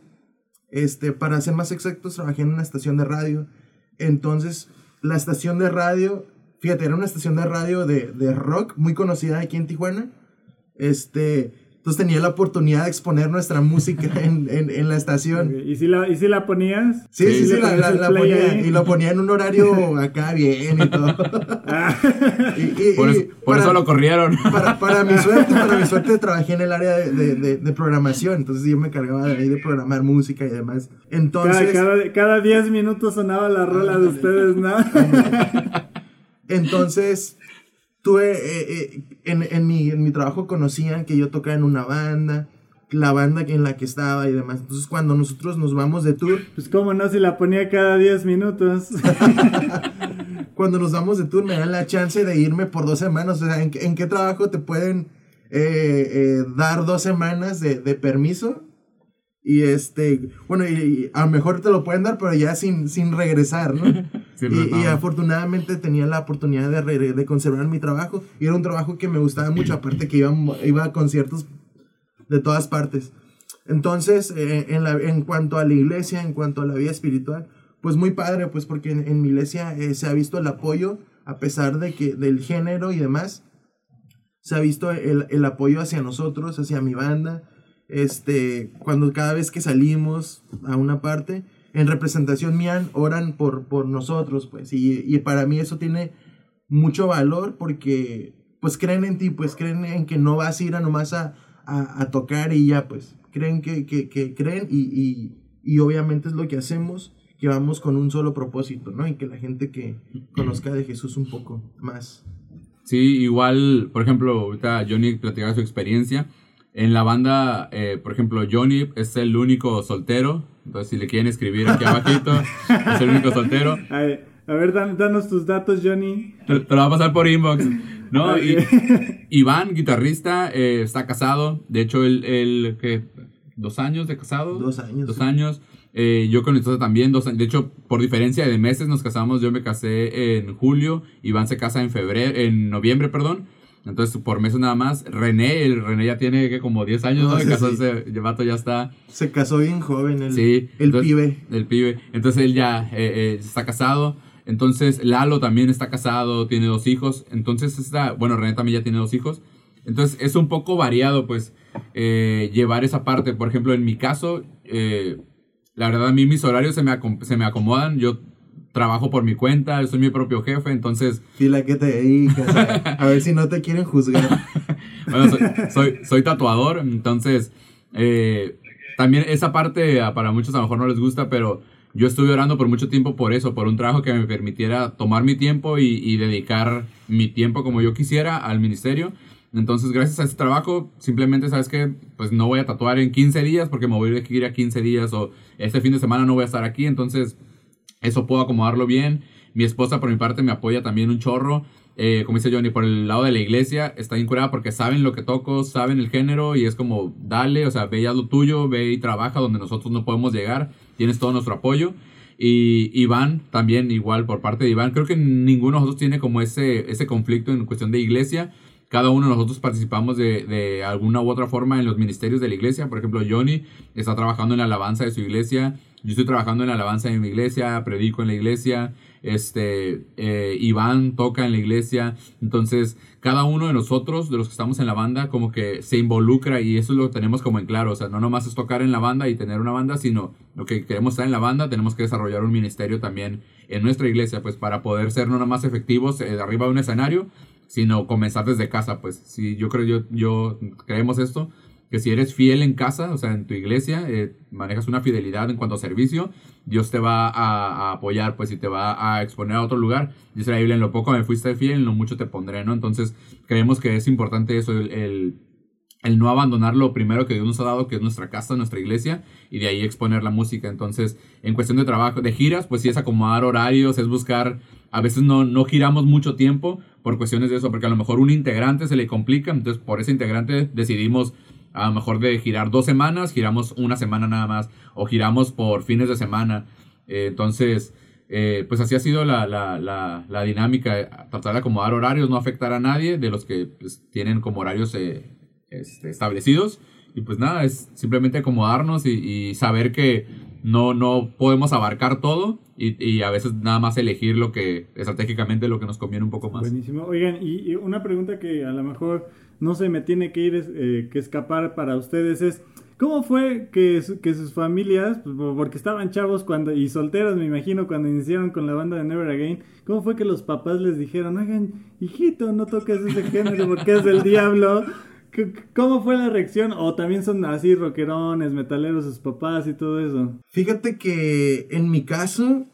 Este, para ser más exactos, trabajé en una estación de radio. Entonces, la estación de radio, fíjate, era una estación de radio de, de rock muy conocida aquí en Tijuana. Este, entonces tenía la oportunidad de exponer nuestra música en, en, en la estación. ¿Y si la, y si la ponías? Sí, sí, sí, la, ponía, ahí? y lo ponía en un horario acá bien y todo. Ah, Y- y- Por, y eso, por para- eso lo corrieron. para, para mi suerte, para mi suerte trabajé en el área de, de, de- de programación, entonces yo me encargaba de ahí de programar música y demás. cada, Entonces, cada, cada 10 minutos sonaba la rola de ustedes, ¿no? entonces tuve, eh, eh, en, en, mi, en mi trabajo conocían que yo tocaba en una banda, la banda en la que estaba y demás. Entonces cuando nosotros nos vamos de tour, Pues cómo no, si la ponía cada 10 minutos. cuando nos vamos de tour me dan la chance de irme por dos semanas. O sea, ¿en, qué- en qué trabajo te pueden eh, eh, dar dos semanas de, de permiso? Y este, bueno, y, y a lo mejor te lo pueden dar, pero ya sin, sin regresar, ¿no? Y, afortunadamente tenía la oportunidad de, re- de conservar mi trabajo. Y era un trabajo que me gustaba mucho, aparte que iba, iba a conciertos de todas partes. Entonces, eh, en, la, en cuanto a la iglesia, en cuanto a la vida espiritual, pues muy padre, pues porque en, en mi iglesia eh, se ha visto el apoyo, a pesar de que del género y demás, se ha visto el, el apoyo hacia nosotros, hacia mi banda, este, cuando cada vez que salimos a una parte, en representación mía, oran por, por nosotros, pues, y, y para mí eso tiene mucho valor porque, pues, creen en ti, pues, creen en que no vas a ir a nomás a, a, tocar y ya, pues, creen que, que, que creen y, y, y obviamente es lo que hacemos, que vamos con un solo propósito, ¿no? Y que la gente que conozca de Jesús un poco más. Sí, igual, por ejemplo, ahorita Johnny platicaba su experiencia. En la banda, eh, por ejemplo, Johnny es el único soltero. Entonces, si le quieren escribir aquí abajito, es el único soltero. A ver, a ver, dan- danos tus datos, Johnny. Te, te lo va a pasar por inbox. ¿no? Y. Iván, guitarrista, eh, está casado. De hecho, él, él, ¿qué? ¿Dos años de casado? Dos años, Dos sí. años. Eh, yo con mi esposa también, dos años. De hecho, por diferencia de meses nos casamos. Yo me casé en julio. Iván se casa en febrero, en noviembre, perdón. Entonces, por meses nada más. René, el René ya tiene que como 10 años, ¿no? No, De sí, casarse. El vato ya está. Se casó bien joven el, Sí. el entonces- pibe. El pibe. Entonces él ya eh, eh, está casado. Entonces Lalo también está casado, tiene dos hijos. Entonces está, bueno, René también ya tiene dos hijos. Entonces es un poco variado, pues, eh, llevar esa parte. Por ejemplo, en mi caso, eh, la verdad a mí mis horarios se me, se me acomodan. Yo trabajo por mi cuenta, soy mi propio jefe, entonces Dile a qué te dedicas. A, a ver si no te quieren juzgar. Bueno, soy, soy, soy tatuador, entonces eh, también esa parte ah, para muchos a lo mejor no les gusta, pero yo estuve orando por mucho tiempo por eso, por un trabajo que me permitiera tomar mi tiempo y, y dedicar mi tiempo como yo quisiera al ministerio. Entonces, gracias a ese trabajo, simplemente sabes que pues no voy a tatuar en 15 días porque me voy a ir a 15 días o este fin de semana no voy a estar aquí, entonces eso puedo acomodarlo bien. Mi esposa, por mi parte, me apoya también un chorro. Eh, como dice Johnny, por el lado de la iglesia, está incurada porque saben lo que toco, saben el género y es como, dale, o sea, ve y haz lo tuyo, ve y trabaja donde nosotros no podemos llegar. Tienes todo nuestro apoyo. Y Iván, también igual por parte de Iván, creo que ninguno de nosotros tiene como ese, ese conflicto en cuestión de iglesia. Cada uno de nosotros participamos de, de alguna u otra forma en los ministerios de la iglesia. Por ejemplo, Johnny está trabajando en la alabanza de su iglesia. Yo estoy trabajando en la alabanza de mi iglesia, predico en la iglesia. Este, eh, Iván toca en la iglesia. Entonces, cada uno de nosotros, de los que estamos en la banda, como que se involucra y eso lo tenemos como en claro. O sea, no nomás es tocar en la banda y tener una banda, sino lo que queremos estar en la banda, tenemos que desarrollar un ministerio también en nuestra iglesia, pues para poder ser no nomás efectivos eh, arriba de un escenario, sino comenzar desde casa, pues. Si yo creo, yo, yo creemos esto, que si eres fiel en casa, o sea, en tu iglesia, eh, manejas una fidelidad en cuanto a servicio, Dios te va a, apoyar, pues, y te va a exponer a otro lugar. Dice la Biblia, en lo poco me fuiste fiel, en lo mucho te pondré, ¿no? Entonces, creemos que es importante eso, el no abandonar lo primero que Dios nos ha dado, que es nuestra casa, nuestra iglesia, y de ahí exponer la música. Entonces, en cuestión de trabajo, de giras, pues sí es acomodar horarios, es buscar, a veces no, no giramos mucho tiempo por cuestiones de eso, porque a lo mejor un integrante se le complica, entonces por ese integrante decidimos a lo mejor de girar dos semanas, giramos una semana nada más, o giramos por fines de semana. Eh, entonces, eh, pues así ha sido la, la, la, la dinámica, eh, tratar de acomodar horarios, no afectar a nadie de los que pues, tienen como horarios eh, este, establecidos. Y pues nada, es simplemente acomodarnos y, y saber que no, no podemos abarcar todo y, y a veces nada más elegir lo que estratégicamente lo que nos conviene un poco más. Buenísimo. Oigan, y, una pregunta que a lo mejor no se me tiene que ir, eh, que escapar para ustedes es, ¿cómo fue que, que sus familias, pues, po- porque estaban chavos cuando y solteros, me imagino, cuando iniciaron con la banda de Never Again, ¿cómo fue que los papás les dijeron, oigan, hijito, no toques ese género porque es del diablo? ¿Cómo fue la reacción? ¿O también son así rockerones, metaleros sus papás y todo eso? Fíjate que en mi caso,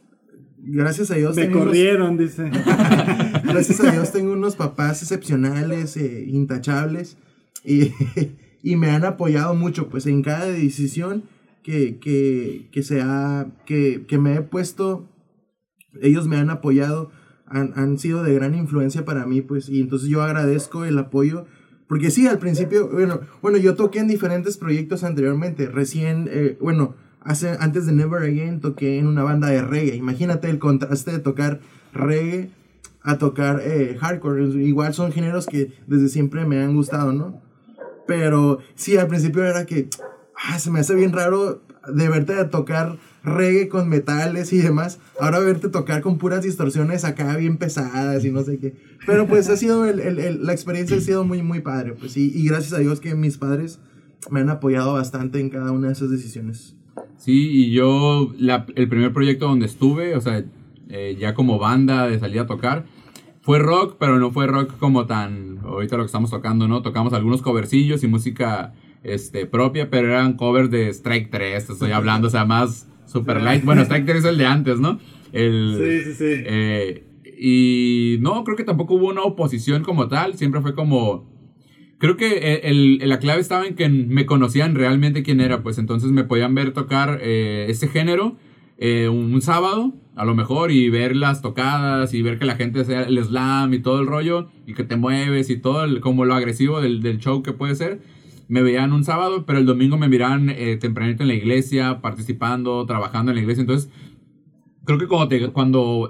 gracias a Dios, Me tengo unos- corrieron, dice. gracias a Dios tengo unos papás excepcionales, eh, intachables, y, y me han apoyado mucho, pues en cada decisión que, que, que, se ha, que, que me he puesto, ellos me han apoyado, han, han sido de gran influencia para mí, pues, y entonces yo agradezco el apoyo. Porque sí, al principio, bueno, bueno, yo toqué en diferentes proyectos anteriormente. Recién, eh, bueno, hace, antes de Never Again toqué en una banda de reggae. Imagínate el contraste de tocar reggae a tocar eh, hardcore. Igual son géneros que desde siempre me han gustado, ¿no? Pero sí, al principio era que ah, se me hace bien raro de verte a tocar reggae con metales y demás, ahora verte tocar con puras distorsiones acá bien pesadas y no sé qué. Pero pues ha sido, el, el, el- la experiencia ha sido muy, muy padre, pues y, y gracias a Dios que mis padres me han apoyado bastante en cada una de esas decisiones. Sí, y yo, la- el primer proyecto donde estuve, o sea, eh, ya como banda de salir a tocar, fue rock, pero no fue rock como tan, ahorita lo que estamos tocando, ¿no? Tocamos algunos covercillos y música este, propia, pero eran covers de Strike 3, te estoy hablando, o sea, más super light. Bueno, Strike 3 es el de antes, ¿no? El, Sí, sí, sí. eh, y no, creo que tampoco hubo una oposición como tal, siempre fue como... Creo que el, el- la clave estaba en que me conocían realmente quién era, pues entonces me podían ver tocar eh, ese género eh, un, un sábado, a lo mejor, y ver las tocadas y ver que la gente hace el slam y todo el rollo, y que te mueves y todo, el- como lo agresivo del, del show que puede ser. Me veían un sábado, pero el domingo me miraban eh, tempranito en la iglesia, participando, trabajando en la iglesia. Entonces, creo que cuando, te-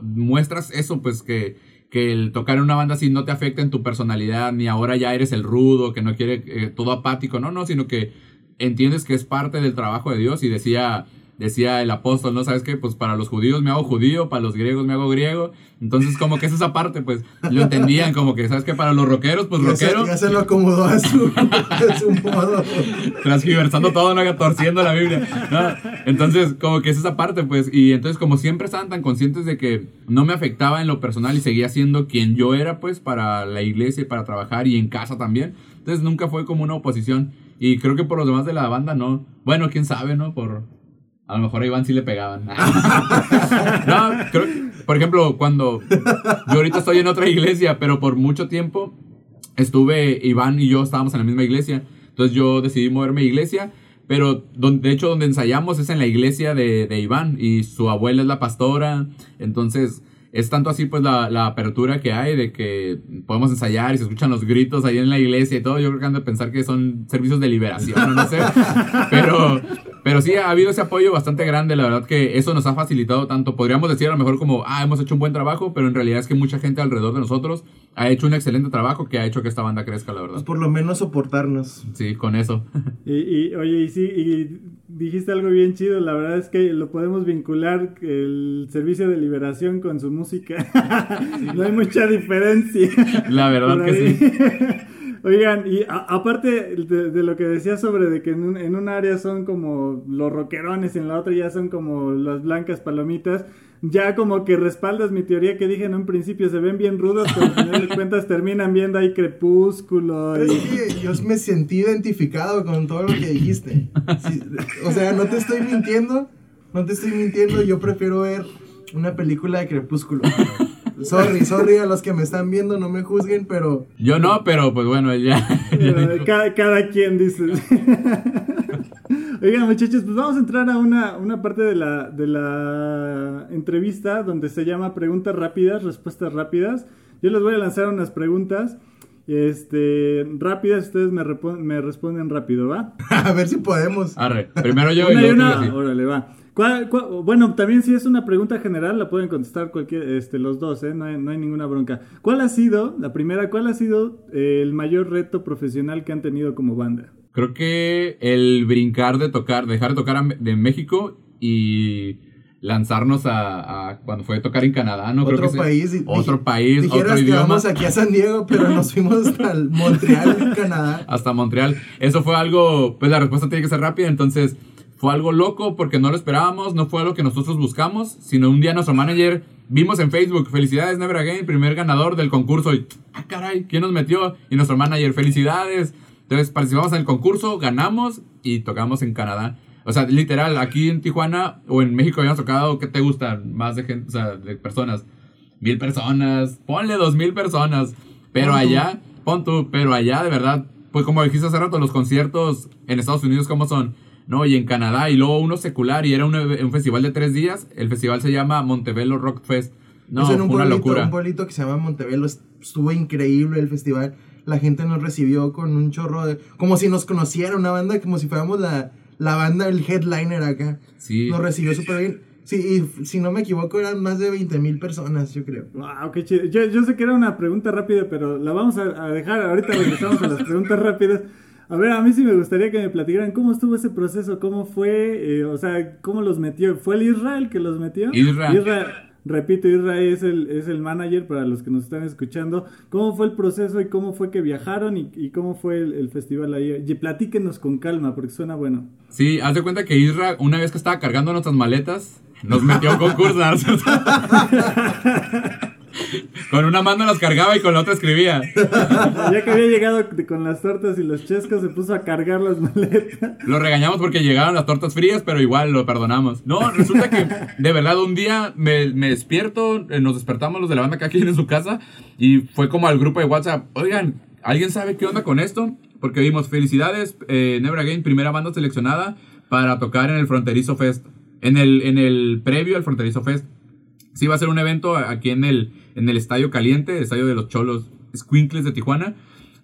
muestras eso, pues que, que el tocar en una banda así no te afecta en tu personalidad, ni ahora ya eres el rudo, que no quiere eh, todo apático, no, no, sino que entiendes que es parte del trabajo de Dios y decía... Decía el apóstol, ¿no? ¿Sabes qué? Pues para los judíos me hago judío, para los griegos me hago griego. Entonces, como que es esa parte, pues, lo entendían, como que, ¿sabes qué? Para los rockeros, pues rockero. ya se lo acomodó a su, a su modo. transgiversando todo, no torciendo la Biblia. ¿no? Entonces, como que es esa parte, pues. Y entonces, como siempre estaban tan conscientes de que no me afectaba en lo personal y seguía siendo quien yo era, pues, para la iglesia y para trabajar y en casa también. Entonces, nunca fue como una oposición. Y creo que por los demás de la banda, no. Bueno, quién sabe, ¿no? Por. A lo mejor a Iván sí le pegaban. no, creo. Por ejemplo, cuando. Yo ahorita estoy en otra iglesia, pero por mucho tiempo estuve, Iván y yo estábamos en la misma iglesia. Entonces yo decidí moverme a iglesia. Pero donde, de hecho donde ensayamos es en la iglesia de, de Iván. Y su abuela es la pastora. Entonces es tanto así pues la, la apertura que hay de que podemos ensayar y se escuchan los gritos ahí en la iglesia y todo. Yo creo que han de pensar que son servicios de liberación no sé. Pero, pero sí ha habido ese apoyo bastante grande. La verdad que eso nos ha facilitado tanto. Podríamos decir a lo mejor como, ah, hemos hecho un buen trabajo. Pero en realidad es que mucha gente alrededor de nosotros ha hecho un excelente trabajo que ha hecho que esta banda crezca, la Pues verdad. por lo menos soportarnos. Sí, con eso. Y, y, oye, y sí, y dijiste algo bien chido, la verdad es que lo podemos vincular el servicio de liberación con su música. no hay mucha diferencia. La verdad que sí. Oigan, y a- aparte de, de lo que decía sobre de que en un, en un área son como los rockerones, en la otra ya son como las blancas palomitas, ya como que respaldas mi teoría que dije en un principio, se ven bien rudos, pero al final de cuentas terminan viendo ahí crepúsculo. Es Y... que yo me sentí identificado con todo lo que dijiste. Sí, o sea, no te estoy mintiendo. No te estoy mintiendo. Yo prefiero ver una película de Crepúsculo. Sorry, sorry a los que me están viendo, no me juzguen, pero Yo no, pero pues bueno, ya. Cada, cada quien dice. Oigan, muchachos, pues vamos a entrar a una, una parte de la, de la entrevista donde se llama preguntas rápidas, respuestas rápidas. Yo les voy a lanzar unas preguntas este, rápidas, ustedes me, me responden rápido, ¿va? a ver si podemos. Arre. Primero yo y Una y una, órale, va. ¿Cuál- cuál- bueno, también si es una pregunta general, la pueden contestar cualquier, este, los dos, ¿eh? no, hay, no hay ninguna bronca. ¿Cuál ha sido, la primera, cuál ha sido eh, el mayor reto profesional que han tenido como banda? Creo que el brincar de tocar, dejar de tocar a- de México y lanzarnos a, a cuando fue a tocar en Canadá, ¿no? Creo otro que sí. país. y- Otro país, Dijeras otro que idioma. vamos aquí a San Diego, pero nos fuimos hasta Montreal, Canadá. hasta Montreal. Eso fue algo, pues la respuesta tiene que ser rápida, entonces fue algo loco porque no lo esperábamos, no fue algo que nosotros buscamos, sino un día nuestro manager vimos en Facebook, felicidades Never Again, primer ganador del concurso y, ah caray, ¿quién nos metió? Y nuestro manager, felicidades. Entonces participamos en el concurso, ganamos y tocamos en Canadá. O sea, literal, aquí en Tijuana o en México habíamos tocado, ¿qué te gusta? Más de gente, o sea, de personas. Mil personas, ponle dos mil personas. Pero Pon allá, pon tú, pero allá de verdad, pues como dijiste hace rato, los conciertos en Estados Unidos, ¿cómo son? ¿No? Y en Canadá, y luego uno secular, y era un, un festival de tres días. El festival se llama Montebello Rock Fest. No, es fue en un una pueblito, locura. un pueblito que se llama Montebello. Estuvo increíble el festival. La gente nos recibió con un chorro de... Como si nos conociera una banda, como si fuéramos la, la banda, el headliner acá. Sí. Nos recibió súper bien. Sí, y si no me equivoco eran más de 20 mil personas, yo creo. Wow, qué chido. Yo, yo sé que era una pregunta rápida, pero la vamos a, a dejar. Ahorita regresamos a las preguntas rápidas. A ver, a mí sí me gustaría que me platicaran cómo estuvo ese proceso, cómo fue, eh, o sea, cómo los metió. ¿Fue el Israel que los metió? Isra. repito, Israel es el, es el manager para los que nos están escuchando. ¿Cómo fue el proceso y cómo fue que viajaron y, y cómo fue el, el festival ahí? Y platíquenos con calma, porque suena bueno. Sí, haz de cuenta que Isra, una vez que estaba cargando nuestras maletas, nos metió a un concurso. con una mano las cargaba y con la otra escribía. Ya que había llegado con las tortas y los chescos, se puso a cargar las maletas. Lo regañamos porque llegaron las tortas frías, pero igual lo perdonamos. No, resulta que de verdad un día me, me despierto, eh, nos despertamos los de la banda que aquí en su casa y fue como al grupo de WhatsApp, oigan, ¿alguien sabe qué onda con esto? Porque vimos, felicidades, eh, Never Again, primera banda seleccionada para tocar en el Fronterizo Fest. En el, en el previo al Fronterizo Fest. Sí, va a ser un evento aquí en el, en el Estadio Caliente, el Estadio de los Cholos Squinkles de Tijuana,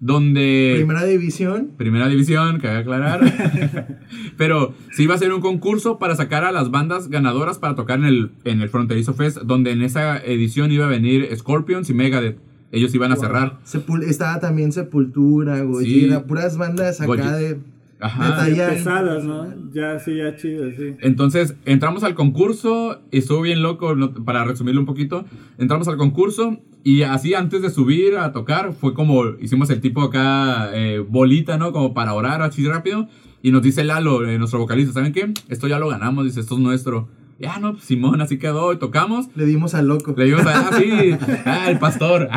donde... Primera división. Primera división, que aclarar. Pero sí va a ser un concurso para sacar a las bandas ganadoras para tocar en el, en el Fronterizo Fest, donde en esa edición iba a venir Scorpions y Megadeth. Ellos iban a cerrar. Sepul- estaba también Sepultura, Gojira, puras bandas acá de... Ajá. Ya- Pesadas, ¿no? Ya, sí, ya chido, sí. Entonces entramos al concurso, y estuvo bien loco, para resumirlo un poquito, entramos al concurso y así antes de subir a tocar fue como hicimos el tipo acá eh, bolita, ¿no? Como para orar así rápido y nos dice Lalo, eh, nuestro vocalista, ¿saben qué? Esto ya lo ganamos, dice, esto es nuestro. Ya, no, pues, Simón, así quedó y tocamos. Le dimos al loco. Le dimos a, ah, sí, ah, el pastor.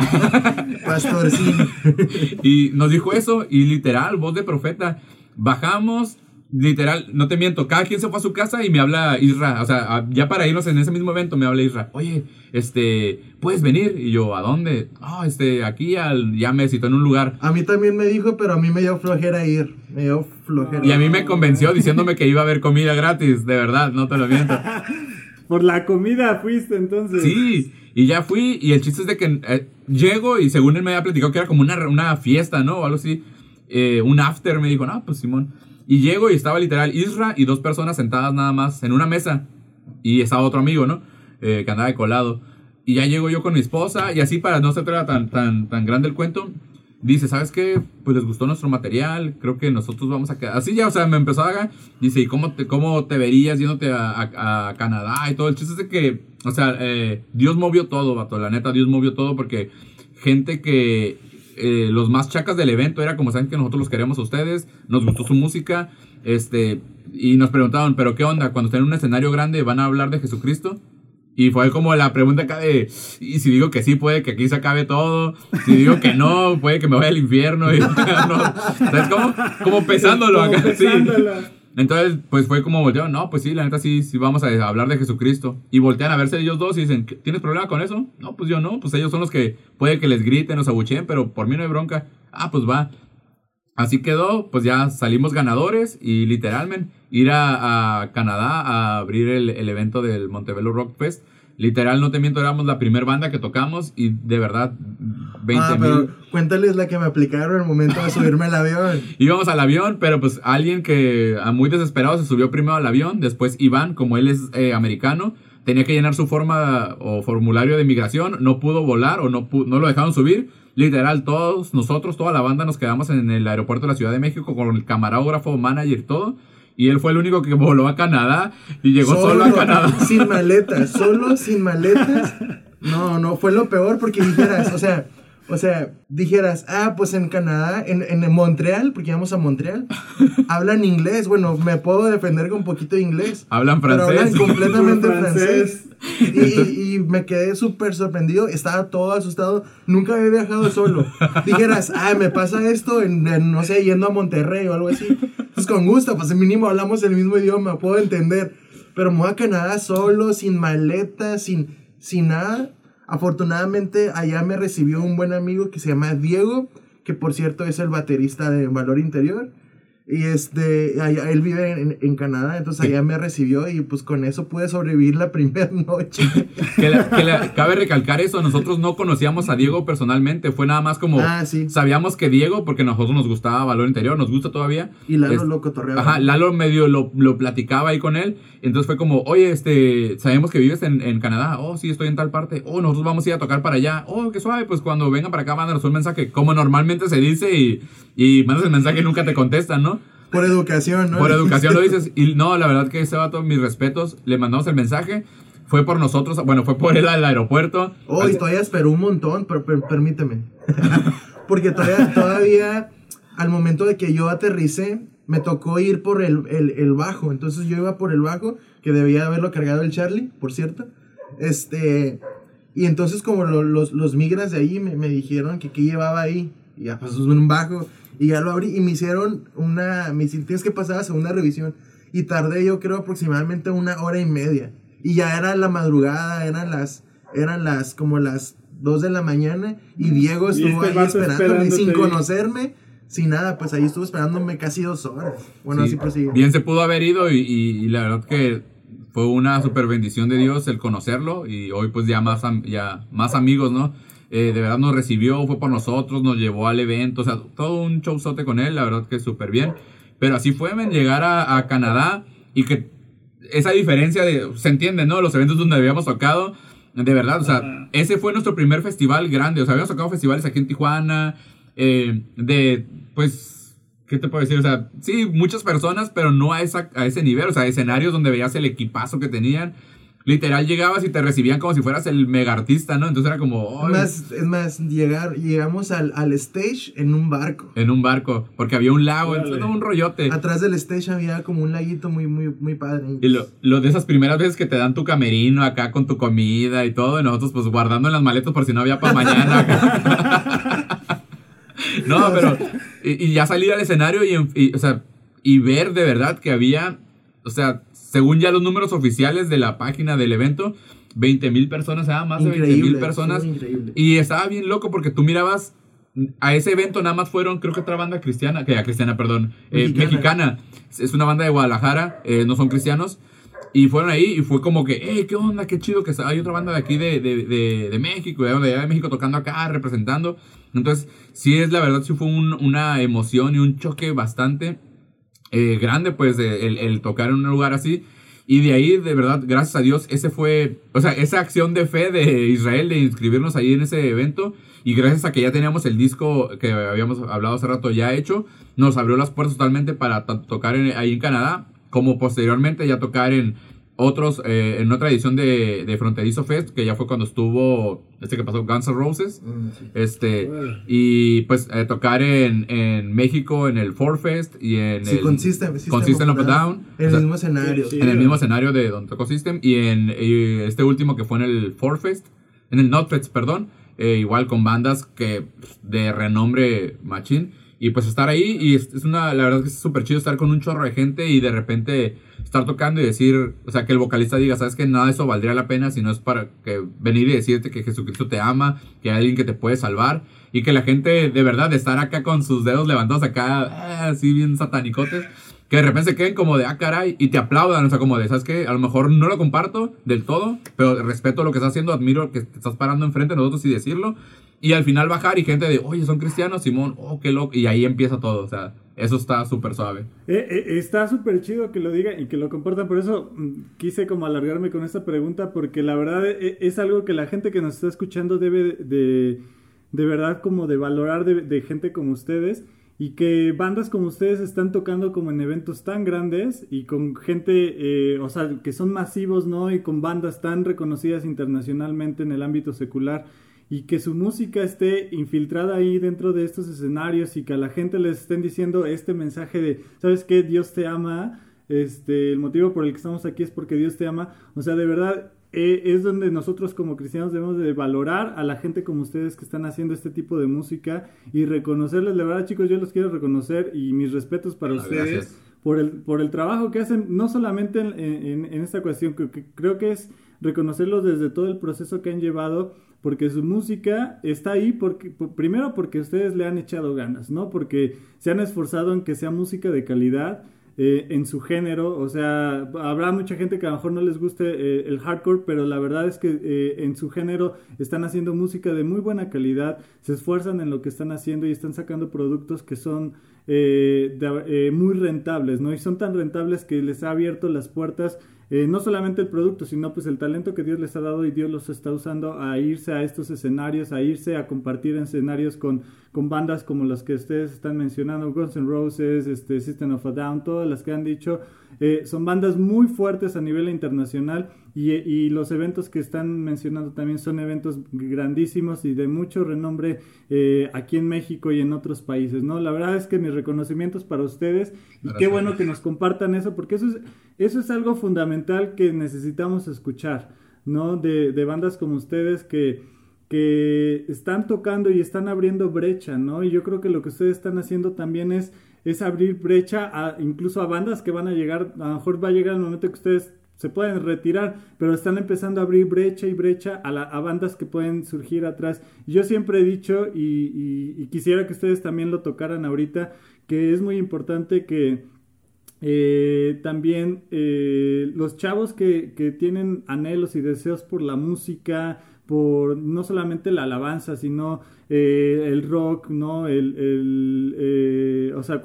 Pastorcín. Y nos dijo eso, y literal, voz de profeta. Bajamos, literal, no te miento, cada quien se fue a su casa y me habla Isra. O sea, ya para irnos en ese mismo evento me habla Isra. Oye, este, ¿puedes venir? Y yo, ¿a dónde? Ah, este, aquí al, ya me citó en un lugar. A mí también me dijo, pero a mí me dio flojera ir. Me dio flojera. Y a mí me convenció diciéndome que iba a haber comida gratis, de verdad, no te lo miento. Por la comida fuiste entonces. Sí, y ya fui, y el chiste es de que eh, llego y según él me había platicado que era como una, una fiesta, ¿no? O algo así, eh, un after, me dijo, no, pues Simón. Y llego y estaba literal Isra y dos personas sentadas nada más en una mesa. Y estaba otro amigo, ¿no? Eh, que andaba de colado. Y ya llego yo con mi esposa y así para no ser tan, tan, tan grande el cuento. Dice, ¿sabes qué? Pues les gustó nuestro material, creo que nosotros vamos a quedar... Así ya, o sea, me empezó a... Dice, ¿y cómo te, cómo te verías yéndote a, a- a Canadá y todo? El chiste es de que, o sea, eh, Dios movió todo, vato, la neta, Dios movió todo porque gente que... eh, los más chacas del evento era como saben que nosotros los queremos a ustedes, nos gustó su música, este, y nos preguntaban, pero ¿qué onda? Cuando estén en un escenario grande, ¿van a hablar de Jesucristo? Y fue como la pregunta acá de, y si digo que sí, puede que aquí se acabe todo. Si digo que no, puede que me vaya al infierno. Y, no, ¿Sabes cómo? Como pesándolo Como acá, sí. Entonces, pues fue como voltearon, no, pues sí, la neta sí, sí vamos a hablar de Jesucristo. Y voltean a verse ellos dos y dicen, ¿tienes problema con eso? No, pues yo no, pues ellos son los que puede que les griten, los abucheen, pero por mí no hay bronca. Ah, pues va. Así quedó, pues ya salimos ganadores y literalmente ir a, Canadá a abrir el, el evento del Montebello Rock Fest. Literal, no te miento, éramos la primera banda que tocamos y de verdad, 20 Ah, mil. pero cuéntales la que me aplicaron al momento de subirme al avión. Íbamos al avión, pero pues alguien que a muy desesperado se subió primero al avión. Después Iván, como él es eh, americano, tenía que llenar su forma o formulario de migración. No pudo volar o no, no lo dejaron subir. Literal, todos nosotros, toda la banda, nos quedamos en el aeropuerto de la Ciudad de México con el camarógrafo, manager, todo. Y él fue el único que voló a Canadá y llegó solo, a Canadá. Sin maletas, solo sin maletas. No, no, fue lo peor porque dijeras, o sea, o sea, dijeras, ah, pues en Canadá, en, en Montreal, porque íbamos a Montreal, hablan inglés. Bueno, me puedo defender con un poquito de inglés. Hablan Pero hablan francés. completamente francés. francés. Y, y- y me quedé súper sorprendido. Estaba todo asustado. Nunca había viajado solo. Dijeras, ah, me pasa esto en, en, no sé, yendo a Monterrey o algo así. Pues con gusto, pues mínimo hablamos el mismo idioma, puedo entender. Pero me voy a Canadá solo, sin maleta, sin, sin nada. Afortunadamente, allá me recibió un buen amigo que se llama Diego, que por cierto es el baterista de Valor Interior. Y este, allá- él vive en, en Canadá, entonces allá me recibió y pues con eso pude sobrevivir la primera noche. Que la- que la- cabe recalcar eso, nosotros no conocíamos a Diego personalmente, fue nada más como Ah, sí. sabíamos que Diego, porque a nosotros nos gustaba Valor Interior, nos gusta todavía. Y Lalo Es- lo cotorreaba. Ajá, Lalo medio lo, lo platicaba ahí con él, entonces fue como, oye, este, sabemos que vives en, en Canadá, oh, sí, estoy en tal parte, oh, nosotros vamos a ir a tocar para allá, oh, qué suave, pues cuando vengan para acá, mándanos un mensaje, como normalmente se dice y y mandas el mensaje y nunca te contestan, ¿no? Por educación, ¿no? Por educación lo dices. Y no, la verdad que ese vato, mis respetos, le mandamos el mensaje. Fue por nosotros, bueno, fue por él al aeropuerto. Oh, y todavía esperó un montón, pero, permíteme. Porque todavía, todavía, al momento de que yo aterricé, me tocó ir por el, el, el bajo. Entonces yo iba por el bajo, que debía haberlo cargado el Charlie, por cierto. Este. Y entonces, como lo- los, los migras de ahí me, me dijeron que qué llevaba ahí. Y ya pasó un bajo. Y ya lo abrí. Y me hicieron una. Me hicieron, tienes que pasar a segunda revisión. Y tardé, yo creo, aproximadamente una hora y media. Y ya era la madrugada, eran las. Eran las. como las 2 de la mañana. Y Diego Y estuvo este ahí esperándome sin conocerme. Sin nada, pues ahí estuvo esperándome casi dos horas. Bueno, Sí, así prosigue. Bien se pudo haber ido y, y- y la verdad que fue una super bendición de Dios el conocerlo y hoy pues ya más, am- ya más amigos, ¿no? Eh, de verdad nos recibió, fue por nosotros, nos llevó al evento, o sea, todo un showzote con él, la verdad que súper bien. Pero así fue, men, llegar a, a Canadá y que esa diferencia de, se entiende, ¿no? Los eventos donde habíamos tocado, de verdad, o sea, Ajá. ese fue nuestro primer festival grande, o sea, habíamos tocado festivales aquí en Tijuana, eh, de, pues, ¿qué te puedo decir? O sea, sí, muchas personas, pero no a, esa, a ese nivel, o sea, escenarios donde veías el equipazo que tenían. Literal llegabas y te recibían como si fueras el mega artista, ¿no? Entonces era como, Es más, es más, llegar, llegamos al, al stage en un barco. en un barco, porque había un lago, entonces todo un rollote. Atrás del stage había como un laguito muy, muy, muy padre. Y lo, lo de esas primeras veces que te dan tu camerino acá con tu comida y todo, y nosotros pues guardando en las maletas por si no había para mañana. no, pero y, y ya salir al escenario y, y, o sea, y ver de verdad que había, o sea, según ya los números oficiales de la página del evento, 20 mil personas, ah, más de 20 mil Increíble, personas. increíble. Y estaba bien loco porque tú mirabas a ese evento nada más fueron, creo que otra banda cristiana, que cristiana, perdón, eh, Mexicana. mexicana. Es una banda de Guadalajara, eh, no son cristianos. Y fueron ahí y fue como que, hey, qué onda, qué chido que está- hay otra banda de aquí de, de, de, de México, de allá de México tocando acá, representando. Entonces, sí es la verdad, sí fue un- una emoción y un choque bastante eh, grande, pues, el, tocar en un lugar así. Y de ahí, de verdad, gracias a Dios, ese fue, o sea, esa acción de fe de Israel de inscribirnos ahí en ese evento. Y gracias a que ya teníamos el disco que habíamos hablado hace rato ya hecho, nos abrió las puertas totalmente para tocar en- ahí en Canadá, como posteriormente ya tocar en otros, eh, en otra edición de, de Fronterizo Fest, que ya fue cuando estuvo, este que pasó, Guns N' Roses. Mm, sí. Este, y pues eh, tocar en, en México en el Four Fest y en Sí, el con System, System of Down, En o el mismo escenario. sí, en el mismo escenario de donde tocó System y en y este último que fue en el Four Fest, en el Notfest, perdón, eh, igual con bandas que pues, de renombre machín y pues estar ahí y es, es una la verdad que es súper chido estar con un chorro de gente y de repente estar tocando y decir, o sea, que el vocalista diga, sabes que nada de eso valdría la pena si no es para que venir y decirte que Jesucristo te ama, que hay alguien que te puede salvar y que la gente de verdad estar acá con sus dedos levantados acá, ah, así bien satanicotes, que de repente se queden como de, ah, caray, y te aplaudan, o sea, como de, ¿sabes qué? A lo mejor no lo comparto del todo, pero respeto lo que estás haciendo, admiro que te estás parando enfrente de nosotros y decirlo, y al final bajar y gente de, oye, son cristianos, Simón, oh, qué loco, y ahí empieza todo, o sea, eso está súper suave. Eh, eh, está súper chido que lo digan y que lo compartan. Por eso mm, quise como alargarme con esta pregunta porque la verdad eh, es algo que la gente que nos está escuchando debe de, de verdad como de valorar de, de gente como ustedes y que bandas como ustedes están tocando como en eventos tan grandes y con gente, eh, o sea, que son masivos, ¿no? Y con bandas tan reconocidas internacionalmente en el ámbito secular y que su música esté infiltrada ahí dentro de estos escenarios y que a la gente les estén diciendo este mensaje de, ¿sabes qué? Dios te ama, este, el motivo por el que estamos aquí es porque Dios te ama, o sea, de verdad eh, es donde nosotros como cristianos debemos de valorar a la gente como ustedes que están haciendo este tipo de música y reconocerles, la verdad chicos, yo los quiero reconocer y mis respetos para ustedes por el, por el trabajo que hacen, no solamente en, en- en esta cuestión, que, que creo que es reconocerlos desde todo el proceso que han llevado, porque su música está ahí, porque, por- primero porque ustedes le han echado ganas, ¿no? Porque se han esforzado en que sea música de calidad. Eh, en su género, o sea, habrá mucha gente que a lo mejor no les guste eh, el hardcore, pero la verdad es que eh, en su género están haciendo música de muy buena calidad, se esfuerzan en lo que están haciendo y están sacando productos que son eh, muy rentables, ¿no? Y son tan rentables que les ha abierto las puertas, eh, no solamente el producto, sino pues el talento que Dios les ha dado y Dios los está usando a irse a estos escenarios, a irse a compartir en escenarios con, con bandas como las que ustedes están mencionando, Guns N' Roses, este, System of a Down, todas las que han dicho, eh, son bandas muy fuertes a nivel internacional y, los eventos que están mencionando también son eventos grandísimos y de mucho renombre eh, aquí en México y en otros países, ¿no? La verdad es que mis reconocimientos para ustedes y qué bueno que nos compartan eso porque eso es, eso es algo fundamental que necesitamos escuchar, ¿no? De, de bandas como ustedes que que están tocando y están abriendo brecha, ¿no? Y yo creo que lo que ustedes están haciendo también es, es abrir brecha a, incluso a bandas que van a llegar, a lo mejor va a llegar el momento que ustedes se pueden retirar, pero están empezando a abrir brecha y brecha a, a bandas que pueden surgir atrás. Yo siempre he dicho, y, quisiera que ustedes también lo tocaran ahorita, que es muy importante que eh, también eh, los chavos que, que tienen anhelos y deseos por la música, por no solamente la alabanza, sino eh, el rock, ¿no? El, el eh, o sea,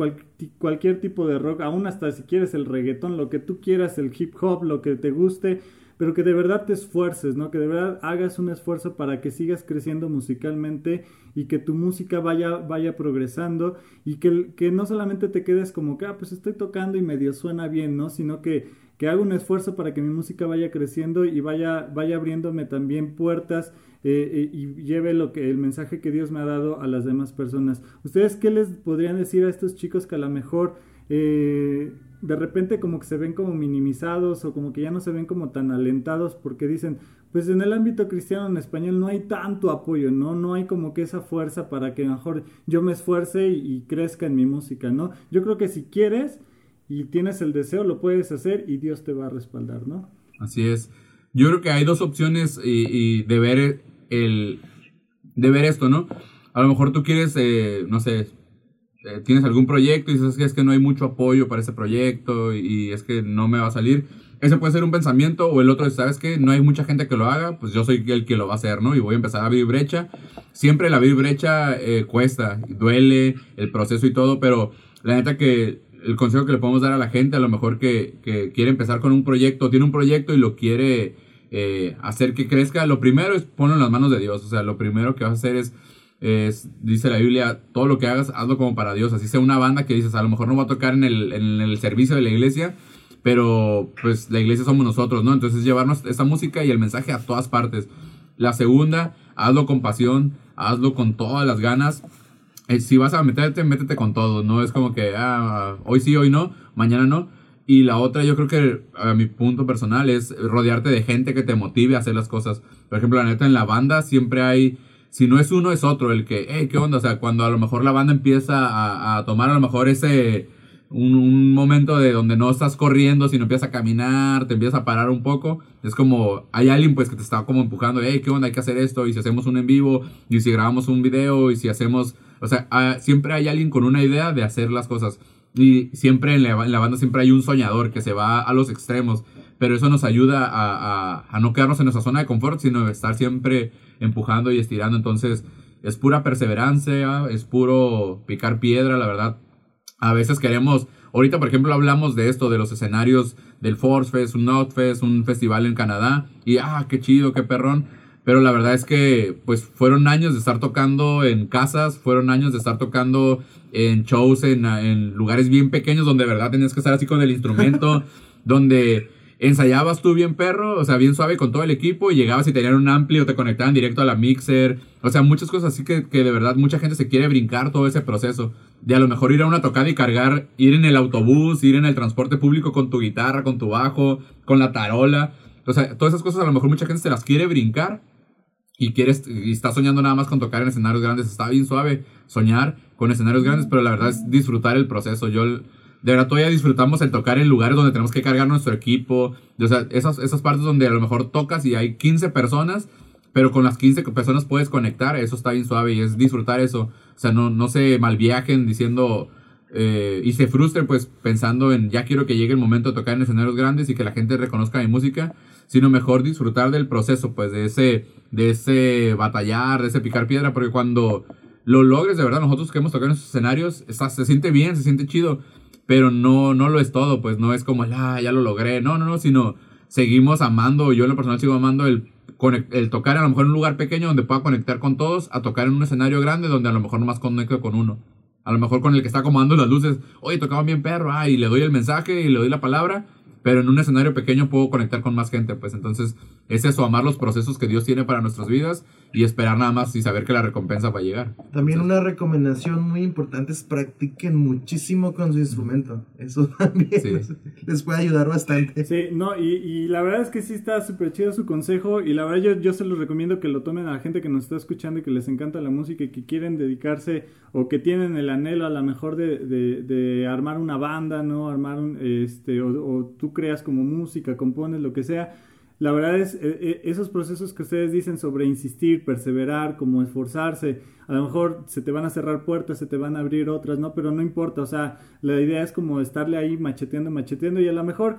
cualquier tipo de rock, aún hasta si quieres el reggaetón, lo que tú quieras, el hip hop, lo que te guste, pero que de verdad te esfuerces, ¿no? Que de verdad hagas un esfuerzo para que sigas creciendo musicalmente y que tu música vaya, vaya progresando y que, que no solamente te quedes como que, ah, pues estoy tocando y medio suena bien, ¿no? Sino que que haga un esfuerzo para que mi música vaya creciendo y vaya, vaya abriéndome también puertas eh, eh, y lleve lo que el mensaje que Dios me ha dado a las demás personas. ¿Ustedes qué les podrían decir a estos chicos que a lo mejor eh, de repente como que se ven como minimizados o como que ya no se ven como tan alentados porque dicen, pues en el ámbito cristiano en español no hay tanto apoyo, ¿no? No hay como que esa fuerza para que mejor yo me esfuerce y, y crezca en mi música, ¿no? Yo creo que si quieres y tienes el deseo, lo puedes hacer y Dios te va a respaldar, ¿no? Así es. Yo creo que hay dos opciones y, de ver el de ver esto, ¿no? A lo mejor tú quieres, eh, no sé, eh, tienes algún proyecto y dices que es que no hay mucho apoyo para ese proyecto y, es que no me va a salir. Ese puede ser un pensamiento o el otro es, ¿sabes qué? No hay mucha gente que lo haga, pues yo soy el que lo va a hacer, ¿no? Y voy a empezar a abrir brecha. Siempre la abrir brecha eh, cuesta, duele el proceso y todo, pero la neta que el consejo que le podemos dar a la gente, a lo mejor que, quiere empezar con un proyecto, tiene un proyecto y lo quiere eh, hacer que crezca, lo primero es ponerlo en las manos de Dios. O sea, lo primero que vas a hacer es, es, dice la Biblia, todo lo que hagas, hazlo como para Dios. Así sea una banda que dices, a lo mejor no va a tocar en el, en el servicio de la iglesia, pero pues la iglesia somos nosotros, ¿no? Entonces llevarnos esa música y el mensaje a todas partes. La segunda, hazlo con pasión, hazlo con todas las ganas eh, si vas a meterte, métete con todo. No es como que, ah, hoy sí, hoy no, mañana no. Y la otra, yo creo que a mi punto personal es rodearte de gente que te motive a hacer las cosas. Por ejemplo, la neta, en la banda siempre hay, si no es uno, es otro, el que, hey, ¿qué onda? O sea, cuando a lo mejor la banda empieza a, a tomar a lo mejor ese, un, un, momento de donde no estás corriendo, sino empiezas a caminar, te empiezas a parar un poco. Es como, hay alguien pues que te está como empujando, hey, ¿qué onda? Hay que hacer esto, y si hacemos un en vivo, y si grabamos un video, y si hacemos o sea, ah, siempre hay alguien con una idea de hacer las cosas. Y siempre en la, banda siempre hay un soñador que se va a los extremos. Pero eso nos ayuda a, no quedarnos en nuestra zona de confort, sino estar siempre empujando y estirando. Entonces, es pura perseverancia, es puro picar piedra, la verdad. A veces queremos, ahorita por ejemplo hablamos de esto, de los escenarios del Force Fest, un Notfest, un festival en Canadá. Y ah, qué chido, qué perrón pero la verdad es que pues fueron años de estar tocando en casas, fueron años de estar tocando en shows, en, lugares bien pequeños donde de verdad tenías que estar así con el instrumento, donde ensayabas tú bien perro, o sea, bien suave con todo el equipo y llegabas y tenían un amplio, te conectaban directo a la mixer, o sea, muchas cosas así que, que, de verdad mucha gente se quiere brincar todo ese proceso. De a lo mejor ir a una tocada y cargar, ir en el autobús, ir en el transporte público con tu guitarra, con tu bajo, con la tarola. O sea, todas esas cosas a lo mejor mucha gente se las quiere brincar y quieres y estás soñando nada más con tocar en escenarios grandes, está bien suave soñar con escenarios grandes, pero la verdad es disfrutar el proceso. Yo de verdad todavía disfrutamos el tocar en lugares donde tenemos que cargar nuestro equipo, o sea, esas, esas partes donde a lo mejor tocas y hay 15 personas, pero con las 15 personas puedes conectar, eso está bien suave y es disfrutar eso. O sea, no, no se malviajen diciendo eh, y se frustren pues pensando en ya quiero que llegue el momento de tocar en escenarios grandes y que la gente reconozca mi música sino mejor disfrutar del proceso, pues de ese, de ese batallar, de ese picar piedra, porque cuando lo logres, de verdad, nosotros que hemos tocado en esos escenarios, está, se siente bien, se siente chido, pero no, no lo es todo, pues no es como, ah, ya lo logré, no, no, no, sino seguimos amando, yo en lo personal sigo amando el el tocar a lo mejor en un lugar pequeño donde pueda conectar con todos, a tocar en un escenario grande donde a lo mejor nomás conecto con uno. A lo mejor con el que está acomodando las luces, oye, tocaban bien perro, ah, y le doy el mensaje y le doy la palabra, pero en un escenario pequeño puedo conectar con más gente, pues. Entonces es eso, amar los procesos que Dios tiene para nuestras vidas y esperar nada más y saber que la recompensa va a llegar. También una recomendación muy importante es practiquen muchísimo con su instrumento. Eso también Sí. les, les puede ayudar bastante. Sí, no, y, y la verdad es que sí está súper chido su consejo y la verdad yo, yo se los recomiendo que lo tomen a la gente que nos está escuchando y que les encanta la música y que quieren dedicarse o que tienen el anhelo a lo mejor de, de, de armar una banda, ¿no? Armar un, este, o, o tú creas como música, compones, lo que sea. La verdad es, eh, eh, esos procesos que ustedes dicen sobre insistir, perseverar, como esforzarse, a lo mejor se te van a cerrar puertas, se te van a abrir otras, ¿no? Pero no importa, o sea, la idea es como estarle ahí macheteando, macheteando y a lo mejor,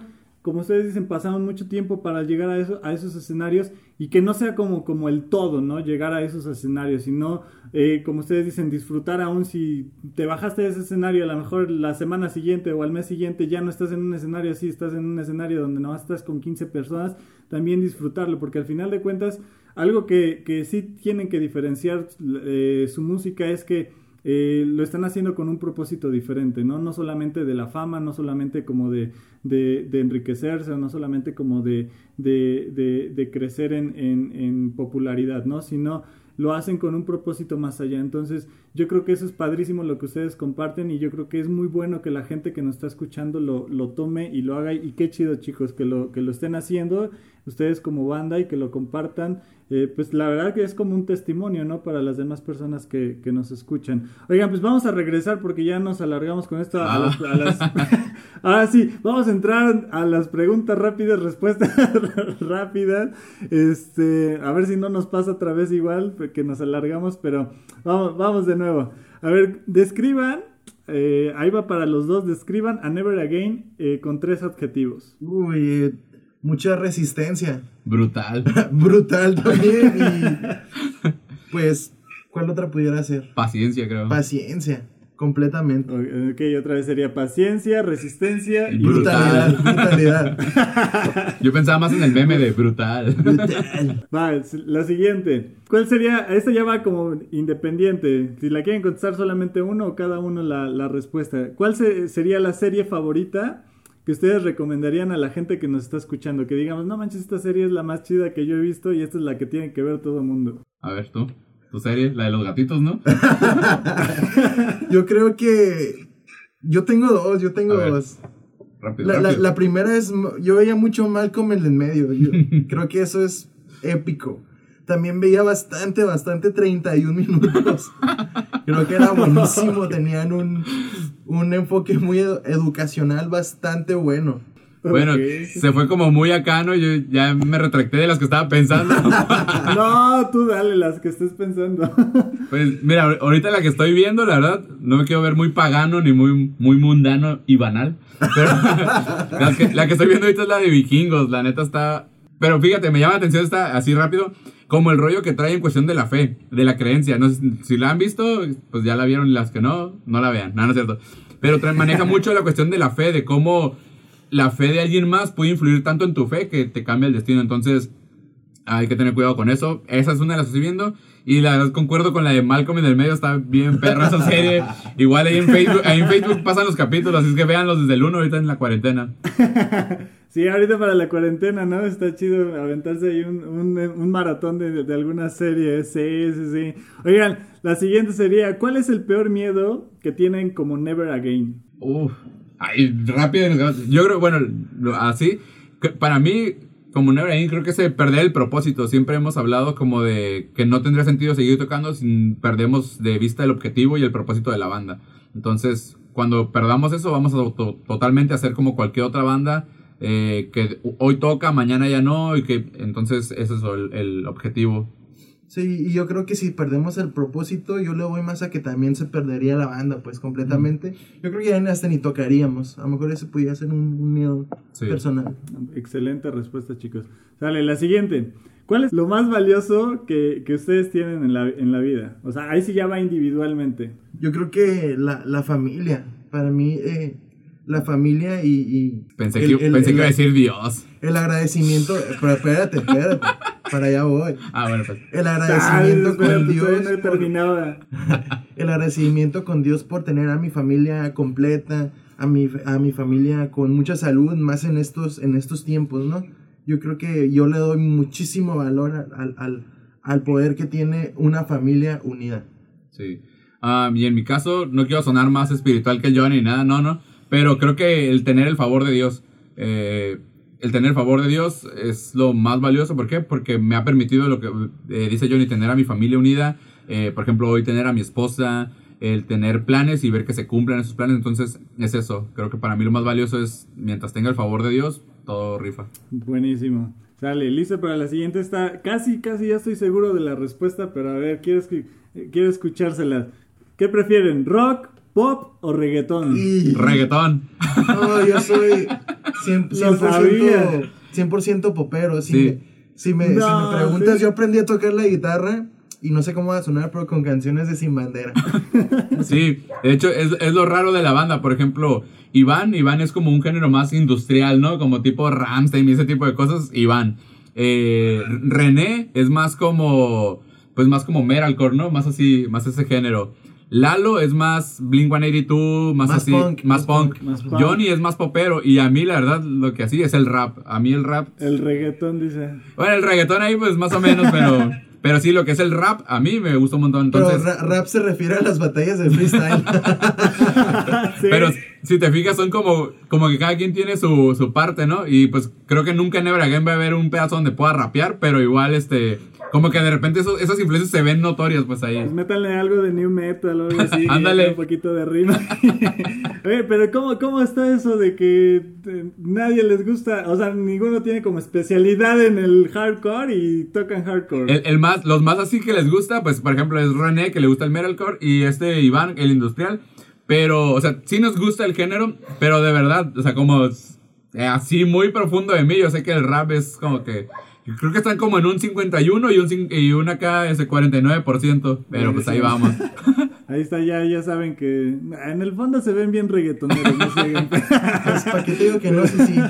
como ustedes dicen, pasaron mucho tiempo para llegar a, eso, a esos escenarios y que no sea como, como el todo, ¿no? Llegar a esos escenarios, sino, eh, como ustedes dicen, disfrutar aún si te bajaste de ese escenario, a lo mejor la semana siguiente o al mes siguiente ya no estás en un escenario así, estás en un escenario donde no estás con 15 personas, también disfrutarlo, porque al final de cuentas, algo que, que sí tienen que diferenciar eh, su música es que eh, lo están haciendo con un propósito diferente, ¿no? No solamente de la fama, no solamente como de, de, de enriquecerse, no solamente como de, de, de- de crecer en, en- en popularidad, ¿no? Sino lo hacen con un propósito más allá. Entonces, yo creo que eso es padrísimo lo que ustedes comparten y yo creo que es muy bueno que la gente que nos está escuchando lo, lo tome y lo haga. Y qué chido, chicos, que lo, que lo estén haciendo ustedes como banda y que lo compartan. Eh, pues la verdad que es como un testimonio, ¿no? Para las demás personas que, que nos escuchan. Oigan, pues vamos a regresar porque ya nos alargamos con esto. A Ah. las- a las- Ahora sí, vamos a entrar a las preguntas rápidas, respuestas rápidas. Este, a ver si no nos pasa otra vez igual, que nos alargamos, pero vamos, vamos de nuevo. A ver, describan, eh, ahí va para los dos, describan a Never Again eh, con tres adjetivos. Uy, eh, mucha resistencia. Brutal. Brutal también. Y pues, ¿cuál otra pudiera ser? Paciencia, creo. Paciencia, completamente. O- Ok, otra vez sería paciencia, resistencia y brutal. Brutalidad, brutalidad. Yo pensaba más en el meme de brutal. Brutal. Va, es- la siguiente. ¿Cuál sería? Esta ya va como independiente. Si la quieren contestar solamente uno o cada uno la, la respuesta. ¿Cuál se- sería la serie favorita que ustedes recomendarían a la gente que nos está escuchando? Que digamos, no manches, esta serie es la más chida que yo he visto y esta es la que tiene que ver todo el mundo. A ver, tú. Tu serie, la de los gatitos, ¿no? Yo creo que. Yo tengo dos, yo tengo A ver. dos. Rápido, La, la primera es. Yo veía mucho Malcolm en el medio. Yo creo que eso es épico. También veía bastante, bastante 31 minutos. Creo que era buenísimo. Tenían un, un enfoque muy edu- educacional bastante bueno. Bueno, se fue como muy acá, ¿no? Yo ya me retracté de las que estaba pensando. No, tú dale las que estés pensando. Pues mira, ahor- ahorita la que estoy viendo, la verdad, no me quiero ver muy pagano ni muy, muy mundano y banal. Pero la, que, la que estoy viendo ahorita es la de vikingos, la neta está... Pero fíjate, me llama la atención esta así rápido, como el rollo que trae en cuestión de la fe, de la creencia. No sé si- la han visto, pues ya la vieron las que no, no la vean. No, no es cierto. Pero trae- maneja mucho la cuestión de la fe, de cómo la fe de alguien más puede influir tanto en tu fe que te cambia el destino. Entonces, hay que tener cuidado con eso. Esa es una de las que estoy viendo. Y la verdad concuerdo con la de Malcolm en el medio. Está bien perra esa serie. Igual ahí en Facebook, ahí en Facebook pasan los capítulos. Así es que véanlos desde el 1 ahorita en la cuarentena. Sí, ahorita para la cuarentena, ¿no? Está chido aventarse ahí un, un- un maratón de, de alguna serie. Sí, sí, sí. Oigan, la siguiente sería, ¿cuál es el peor miedo que tienen como Never Again? Uf. Ay, rápido. Yo creo, bueno, así. Para mí, como Never Ending, creo que es perder el propósito. Siempre hemos hablado como de que no tendría sentido seguir tocando si perdemos de vista el objetivo y el propósito de la banda. Entonces, cuando perdamos eso, vamos a to- totalmente hacer como cualquier otra banda. Eh, que hoy toca, mañana ya no, y que entonces ese es el, el objetivo. Sí, y yo creo que si perdemos el propósito, yo le voy más a que también se perdería la banda, pues completamente. Yo creo que ya hasta ni tocaríamos. A lo mejor ese podría ser un, un miedo Sí. personal. Excelente respuesta, chicos. Sale, la siguiente. ¿Cuál es lo más valioso que, que ustedes tienen en la, en la vida? O sea, ahí sí ya va individualmente. Yo creo que la, la familia, para mí, eh, la familia y... y Pensé, el- que, el- pensé el- que iba a decir Dios. El agradecimiento, pero espérate, espérate. Para allá voy. Ah, bueno, pues. El agradecimiento con Dios. no he por- terminado. el agradecimiento con Dios por tener a mi familia completa, a mi, a mi familia con mucha salud, más en estos, en estos tiempos, ¿no? Yo creo que yo le doy muchísimo valor al, al, al, al poder que tiene una familia unida. Sí. Ah, y en mi caso, no quiero sonar más espiritual que yo ni nada, no, no. Pero creo que el tener el favor de Dios, eh, el tener el favor de Dios es lo más valioso. ¿Por qué? Porque me ha permitido lo que eh, dice Johnny, tener a mi familia unida. eh, por ejemplo, hoy tener a mi esposa, el tener planes y ver que se cumplan esos planes. Entonces, es eso. Creo que para mí lo más valioso es, mientras tenga el favor de Dios, todo rifa. Buenísimo. Sale, listo para la siguiente. Está casi, casi ya estoy seguro de la respuesta, pero a ver, quiero, eh, quiero escuchárselas. ¿Qué prefieren, rock, pop o reggaetón? Y Reggaetón. no, yo soy 100%, Lo sabía. 100% popero. Si, Sí. me, si, me, si me preguntas, sí. yo aprendí a tocar la guitarra y no sé cómo va a sonar, pero con canciones de Sin Bandera. Sí, de hecho es, es lo raro de la banda. Por ejemplo, Iván, Iván es como un género más industrial, ¿no? Como tipo Ramstein y ese tipo de cosas, Iván. Eh, René es más como, pues más como metalcore, ¿no? Más así, más ese género. Lalo es más Blink-182, más, Más así, punk, más más punk. punk, más punk. Johnny es más popero y a mí la verdad lo que así es el rap. A mí el rap El reggaetón dice. bueno, el reggaetón ahí pues más o menos, pero, pero sí, lo que es el rap, a mí me gusta un montón. Entonces, pero ra- rap se refiere a las batallas de freestyle. Sí. pero si te fijas son como, como que cada quien tiene su, su parte, ¿no? Y pues creo que nunca en Never Again va a haber un pedazo donde pueda rapear, pero igual este, como que de repente eso- esas influencias se ven notorias pues ahí. Pues métanle algo de new metal o algo así. Ándale. Un poquito de rima. Oye, pero ¿cómo, ¿cómo está eso de que eh, nadie les gusta? O sea, ninguno tiene como especialidad en el hardcore y tocan hardcore. El, el más, los más así que les gusta, pues por ejemplo es René que le gusta el metalcore y este Iván, el industrial. Pero, o sea, sí nos gusta el género, pero de verdad, o sea, como así muy profundo de mí, yo sé que el rap es como que... Creo que están como en un 51 y un, cin- y un acá ese 49%, pero pues ahí vamos. Ahí está, ya, ya saben que en el fondo se ven bien reggaetoneros, no Pues, ¿Para qué te digo que no? Sí, sí.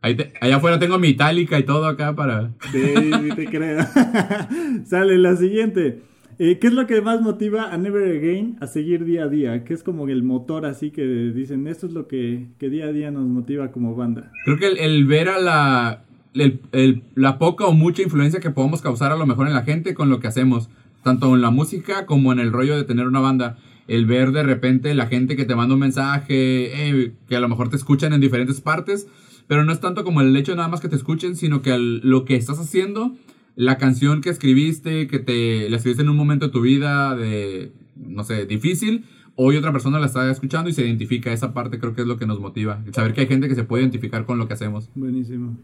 Ahí te- allá afuera tengo mi itálica y todo acá para... Sí, sí te creo. Sale la siguiente. Eh, ¿Qué es lo que más motiva a Never Again a seguir día a día? ¿Qué es como el motor así que dicen, esto es lo que, que día a día nos motiva como banda? Creo que el, el ver a la, el- el- la poca o mucha influencia que podemos causar a lo mejor en la gente con lo que hacemos, tanto en la música como en el rollo de tener una banda. El ver de repente la gente que te manda un mensaje, eh, que a lo mejor te escuchan en diferentes partes, pero no es tanto como el hecho nada más que te escuchen, sino que al- lo que estás haciendo, la canción que escribiste, que te la escribiste en un momento de tu vida de, no sé, difícil, hoy otra persona la está escuchando y se identifica. Esa parte creo que es lo que nos motiva. El saber que hay gente que se puede identificar con lo que hacemos. Buenísimo.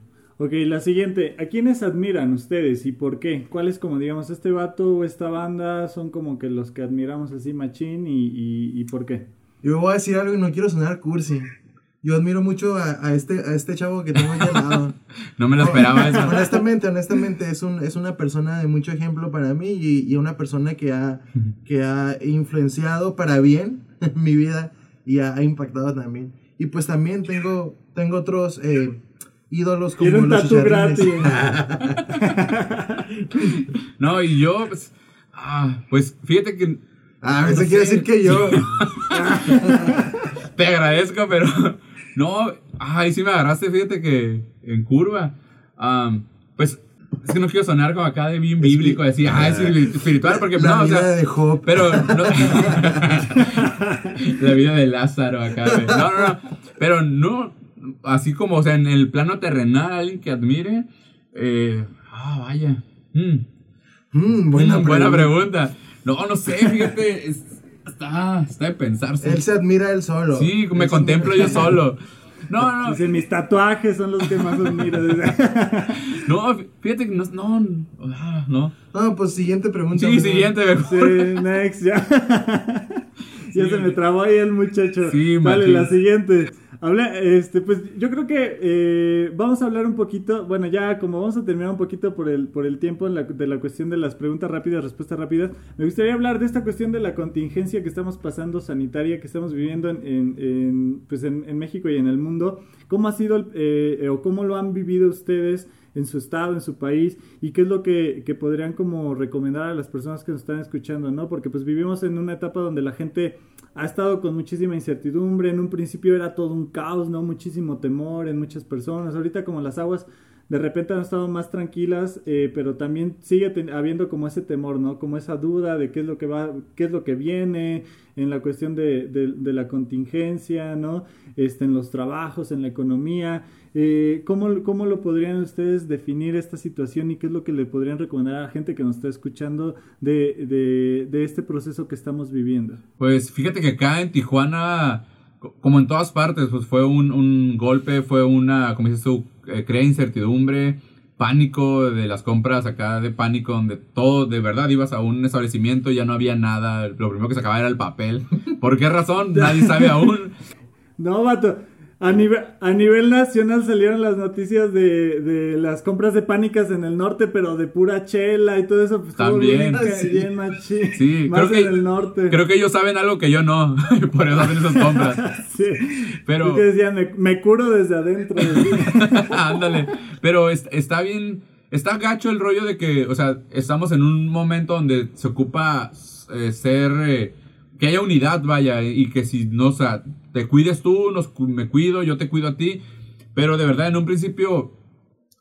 Ok, la siguiente. ¿A quiénes admiran ustedes y por qué? ¿Cuál es como, digamos, este vato o esta banda son como que los que admiramos así machín y, y, y por qué? Yo voy a decir algo y no quiero sonar cursi. Yo admiro mucho a, a este, a este chavo que tengo aquí al lado. No me lo esperaba eso. honestamente, honestamente, es, un, es una persona de mucho ejemplo para mí y, y una persona que ha, que ha influenciado para bien mi vida y ha, ha impactado también. Y pues también tengo, tengo otros eh, ídolos como un los gratis. No, y yo, pues, ah, pues fíjate que Ah, eso No quiere decir que yo. te agradezco, pero no, ay, sí me agarraste, fíjate que en curva. Am, pues es que no quiero sonar como acá de bien bíblico, decir, ah, es espiritual, porque la no, o vida sea, de Job. Pero no. la vida de Lázaro acá. No, no, no. Pero no. Así como, o sea, en el plano terrenal, alguien que admire. Eh, ah, vaya. Mm, Mm, buena, mm, buena pregunta. pregunta. No, no sé, fíjate. es- está, está de pensarse. Él se admira él solo. Sí, me Él contemplo yo solo. No, no, Dice, mis tatuajes son los que más admiro. No, fíjate que no, no, ah, no. No, pues siguiente pregunta. Sí, amigo. siguiente, mejor. Sí, next, ya. ya Sí, se me trabó ahí el muchacho. Sí, Vale, machín. la siguiente. Habla, este, pues yo creo que eh, vamos a hablar un poquito, bueno, ya como vamos a terminar un poquito por el, por el tiempo en la- de la cuestión de las preguntas rápidas, respuestas rápidas, me gustaría hablar de esta cuestión de la contingencia que estamos pasando sanitaria, que estamos viviendo en, en- en, pues en, en México y en el mundo. ¿Cómo ha sido el- eh, o cómo lo han vivido ustedes? En su estado, en su país, y qué es lo que, que podrían como recomendar a las personas que nos están escuchando, ¿no? Porque pues vivimos en una etapa donde la gente ha estado con muchísima incertidumbre, en un principio era todo un caos, ¿no? Muchísimo temor en muchas personas, ahorita como las aguas de repente han estado más tranquilas, eh, pero también sigue habiendo como ese temor, ¿no? Como esa duda de qué es lo que va, qué es lo que viene en la cuestión de, de, la contingencia, ¿no? Este, en los trabajos, en la economía. Eh, ¿cómo, ¿Cómo lo podrían ustedes definir esta situación y qué es lo que le podrían recomendar a la gente que nos está escuchando de, de este proceso que estamos viviendo? Pues fíjate que acá en Tijuana como en todas partes, pues fue un, un golpe, fue una, como dices tú, eh, crea incertidumbre, pánico de las compras acá, de pánico, donde todo, de verdad, ibas a un establecimiento y ya no había nada, lo primero que se acababa era el papel. ¿Por qué razón? Nadie sabe aún. No, vato. A nivel, a nivel nacional salieron las noticias de, de, las compras de pánicas en el norte, pero de pura chela y todo eso. Pues, También. Bien, sí, más creo en el norte. Creo que ellos saben algo que yo no. por eso hacen esas compras. sí. Pero. Que decían, me, curo desde adentro. Ándale. pero está bien. Está gacho el rollo de que, o sea, estamos en un momento donde se ocupa eh, ser. Eh, que haya unidad, vaya, y que si no, o sea, te cuides tú, nos, me cuido, yo te cuido a ti. Pero de verdad, en un principio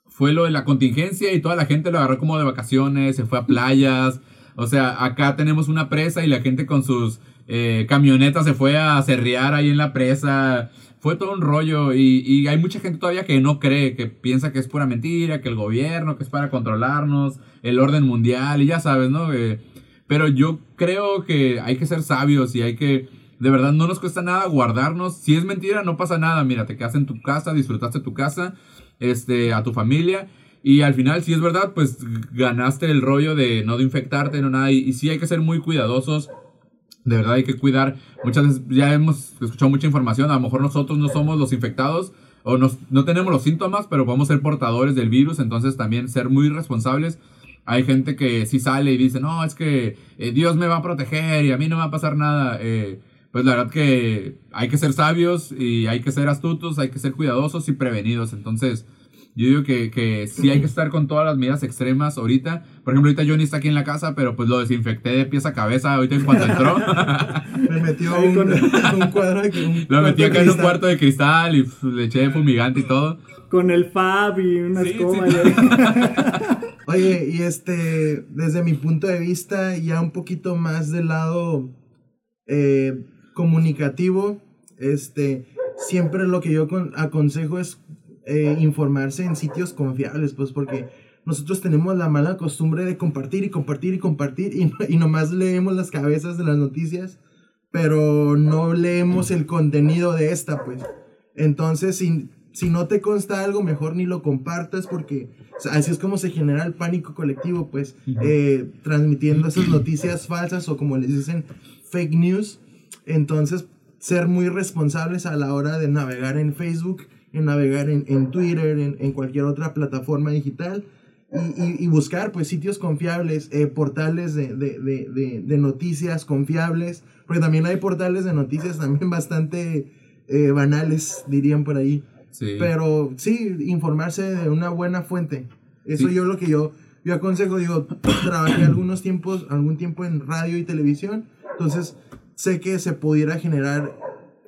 fue lo de la contingencia y toda la gente lo agarró como de vacaciones, se fue a playas. O sea, acá tenemos una presa y la gente con sus eh, camionetas se fue a cerrear ahí en la presa. Fue todo un rollo y, hay mucha gente todavía que no cree, que piensa que es pura mentira, que el gobierno, que es para controlarnos, el orden mundial y ya sabes, ¿no? Eh, pero yo creo que hay que ser sabios y hay que de verdad, no nos cuesta nada guardarnos. Si es mentira, no pasa nada. Mira, te quedas en tu casa, disfrutaste tu casa, este, a tu familia. Y al final, si es verdad, pues ganaste el rollo de no infectarte, no nada. Y, sí hay que ser muy cuidadosos. De verdad hay que cuidar. Muchas veces ya hemos escuchado mucha información. A lo mejor nosotros no somos los infectados o no tenemos los síntomas, pero podemos ser portadores del virus. Entonces también ser muy responsables. Hay gente que sí sale y dice, no, es que eh, Dios me va a proteger y a mí no va a pasar nada. Eh, pues la verdad que hay que ser sabios y hay que ser astutos, hay que ser cuidadosos y prevenidos. Entonces, yo digo que, que sí hay que estar con todas las medidas extremas ahorita. Por ejemplo, ahorita Johnny está aquí en la casa, pero pues lo desinfecté de pies a cabeza ahorita en cuanto entró. Me metió un, un, cuadro de Lo metí acá en un cuarto de cristal y le eché fumigante y todo. Con el Fab y una sí, Oye, y este, desde mi punto de vista, ya un poquito más del lado eh, comunicativo, este, siempre lo que yo aconsejo es eh, informarse en sitios confiables, pues porque nosotros tenemos la mala costumbre de compartir y compartir y compartir y, y nomás leemos las cabezas de las noticias, pero no leemos el contenido de esta, pues. Entonces, si, si no te consta algo, mejor ni lo compartas porque así es como se genera el pánico colectivo, pues, eh, transmitiendo esas noticias falsas o como les dicen, fake news. Entonces, ser muy responsables a la hora de navegar en Facebook, en navegar en, en Twitter, en, en, cualquier otra plataforma digital. Y, y, buscar pues sitios confiables, eh, portales de, de, de, de, noticias confiables, porque también hay portales de noticias también bastante eh, banales, dirían por ahí. Pero sí, informarse de una buena fuente. Eso yo lo que yo, yo aconsejo, digo, trabajé algunos tiempos, algún tiempo en radio y televisión, entonces sé que se pudiera generar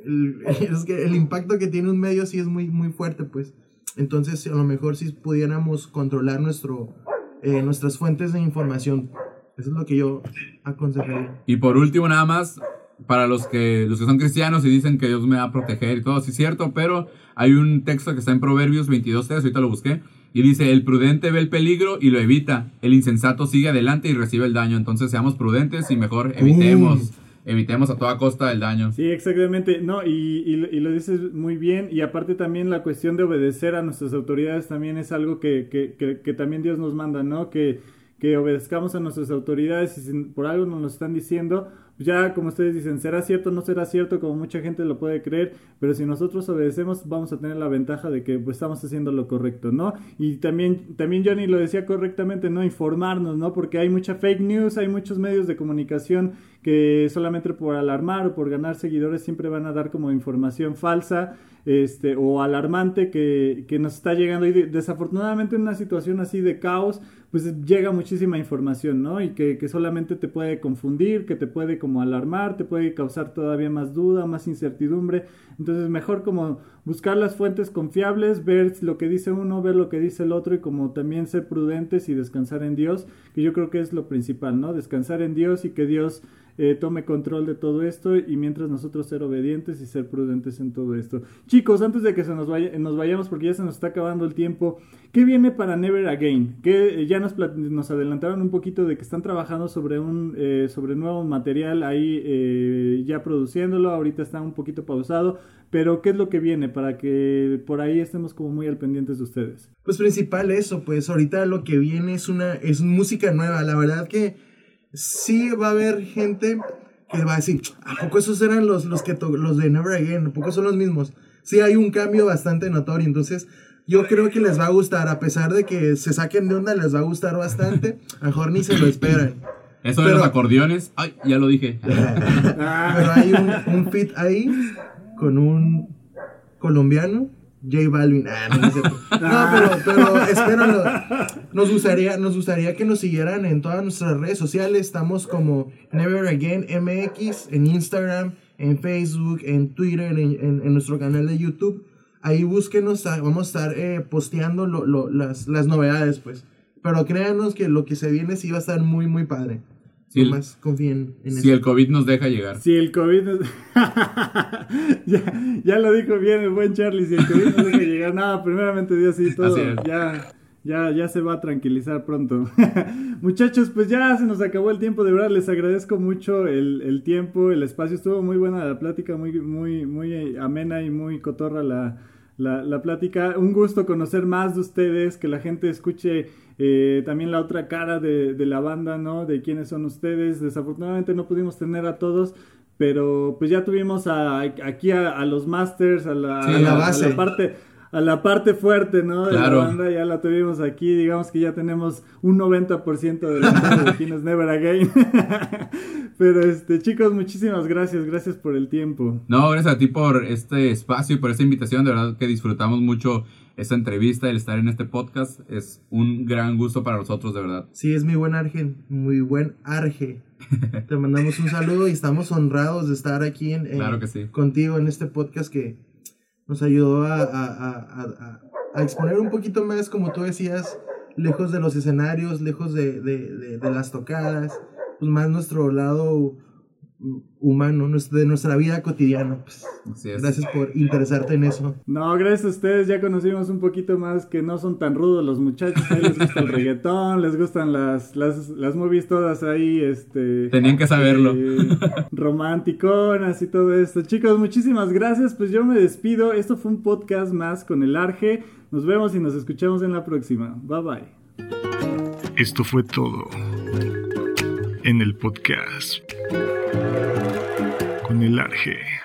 el, es que el impacto que tiene un medio sí es muy, muy fuerte, pues. Entonces, a lo mejor si pudiéramos controlar nuestro, eh, nuestras fuentes de información. Eso es lo que yo aconsejaría. Y por último, nada más, para los que, los que son cristianos y dicen que Dios me va a proteger y todo, sí es cierto, pero hay un texto que está en Proverbios 22.3, ahorita lo busqué, y dice, el prudente ve el peligro y lo evita, el insensato sigue adelante y recibe el daño, entonces seamos prudentes y mejor evitemos evitemos a toda costa el daño. Sí, exactamente. No, y, y, lo dices muy bien. Y aparte también la cuestión de obedecer a nuestras autoridades también es algo que, que, que, que también Dios nos manda, ¿no? Que, que obedezcamos a nuestras autoridades y si por algo nos lo están diciendo, ya como ustedes dicen, será cierto, no será cierto, como mucha gente lo puede creer, pero si nosotros obedecemos vamos a tener la ventaja de que pues, estamos haciendo lo correcto, ¿no? Y también, también Johnny lo decía correctamente, ¿no? Informarnos, ¿no? Porque hay mucha fake news, hay muchos medios de comunicación que solamente por alarmar o por ganar seguidores siempre van a dar como información falsa este, o alarmante que, que nos está llegando y de- desafortunadamente en una situación así de caos, pues llega muchísima información, ¿no? Y que, que solamente te puede confundir, que te puede como alarmar, te puede causar todavía más duda, más incertidumbre. Entonces mejor como buscar las fuentes confiables, ver lo que dice uno, ver lo que dice el otro y como también ser prudentes y descansar en Dios, que yo creo que es lo principal, ¿no? Descansar en Dios y que Dios eh, tome control de todo esto y mientras nosotros ser obedientes y ser prudentes en todo esto. Chicos, antes de que se nos, vaya, nos vayamos porque ya se nos está acabando el tiempo, ¿qué viene para Never Again? Que eh, ya nos, nos adelantaron un poquito de que están trabajando sobre un eh, sobre nuevo material ahí eh, ya produciéndolo, ahorita está un poquito pausado, pero ¿qué es lo que viene para que por ahí estemos como muy al pendientes de ustedes? Pues principal eso, pues ahorita lo que viene es una es música nueva, la verdad que sí va a haber gente que va a decir, ¿a poco esos eran los, los, que los de Never Again? ¿A poco son los mismos? Sí hay un cambio bastante notorio, entonces yo creo que les va a gustar, a pesar de que se saquen de onda, les va a gustar bastante, a mejor ni se lo esperan. Eso de los acordeones, ay, ya lo dije. Pero hay un, un fit ahí con un colombiano, J Balvin. Ah, no, cierto. No, pero, pero espéralo. Nos gustaría, nos gustaría que nos siguieran en todas nuestras redes sociales. Estamos como Never Again MX en Instagram, en Facebook, en Twitter, en, en- en nuestro canal de YouTube. Ahí búsquenos, ah, vamos a estar eh, posteando lo- lo- las, las novedades, pues. Pero créanos que lo que se viene sí va a estar muy, muy padre. El- Nomás confíen en Si eso. el COVID nos deja llegar. Si el COVID nos- ya, ya lo dijo bien el buen Charlie, si el COVID no deja llegar nada, primeramente Dios sí, todo Así es. ya, ya, ya se va a tranquilizar pronto. Muchachos, pues ya se nos acabó el tiempo, de verdad les agradezco mucho el, el tiempo, el espacio, estuvo muy buena la plática, muy, muy, muy amena y muy cotorra la, la, la plática. Un gusto conocer más de ustedes, que la gente escuche eh, también la otra cara de, de la banda, ¿no? De quiénes son ustedes. Desafortunadamente no pudimos tener a todos, pero pues ya tuvimos a, aquí a, a los masters, a la, Sí, a la base. parte a la parte fuerte, ¿no? De Claro. la banda, ya la tuvimos aquí, digamos que ya tenemos un 90% de la banda de Quién es Never Again. Pero este, chicos, muchísimas gracias, gracias por el tiempo. No, gracias a ti por este espacio y por esta invitación. De verdad que disfrutamos mucho esta entrevista, el estar en este podcast. Es un gran gusto para nosotros, de verdad. Sí, es mi buen Arge, muy buen Arge. Te mandamos un saludo y estamos honrados de estar aquí en, en- Claro que sí. contigo en este podcast que nos ayudó a, a- a- a- a- a exponer un poquito más, como tú decías, lejos de los escenarios, lejos de, de- de- de las tocadas, pues más nuestro lado humano, de nuestra vida cotidiana. Pues, Así es. gracias por interesarte en eso. No, gracias a ustedes, ya conocimos un poquito más que no son tan rudos los muchachos, a ellos les gusta el reggaetón, les gustan las, las, las movies todas ahí, este... Tenían que saberlo. eh, romanticonas y todo esto. Chicos, muchísimas gracias, pues yo me despido, esto fue un podcast más con el Arge, nos vemos y nos escuchamos en la próxima, bye bye. Esto fue todo en el podcast con el Arge.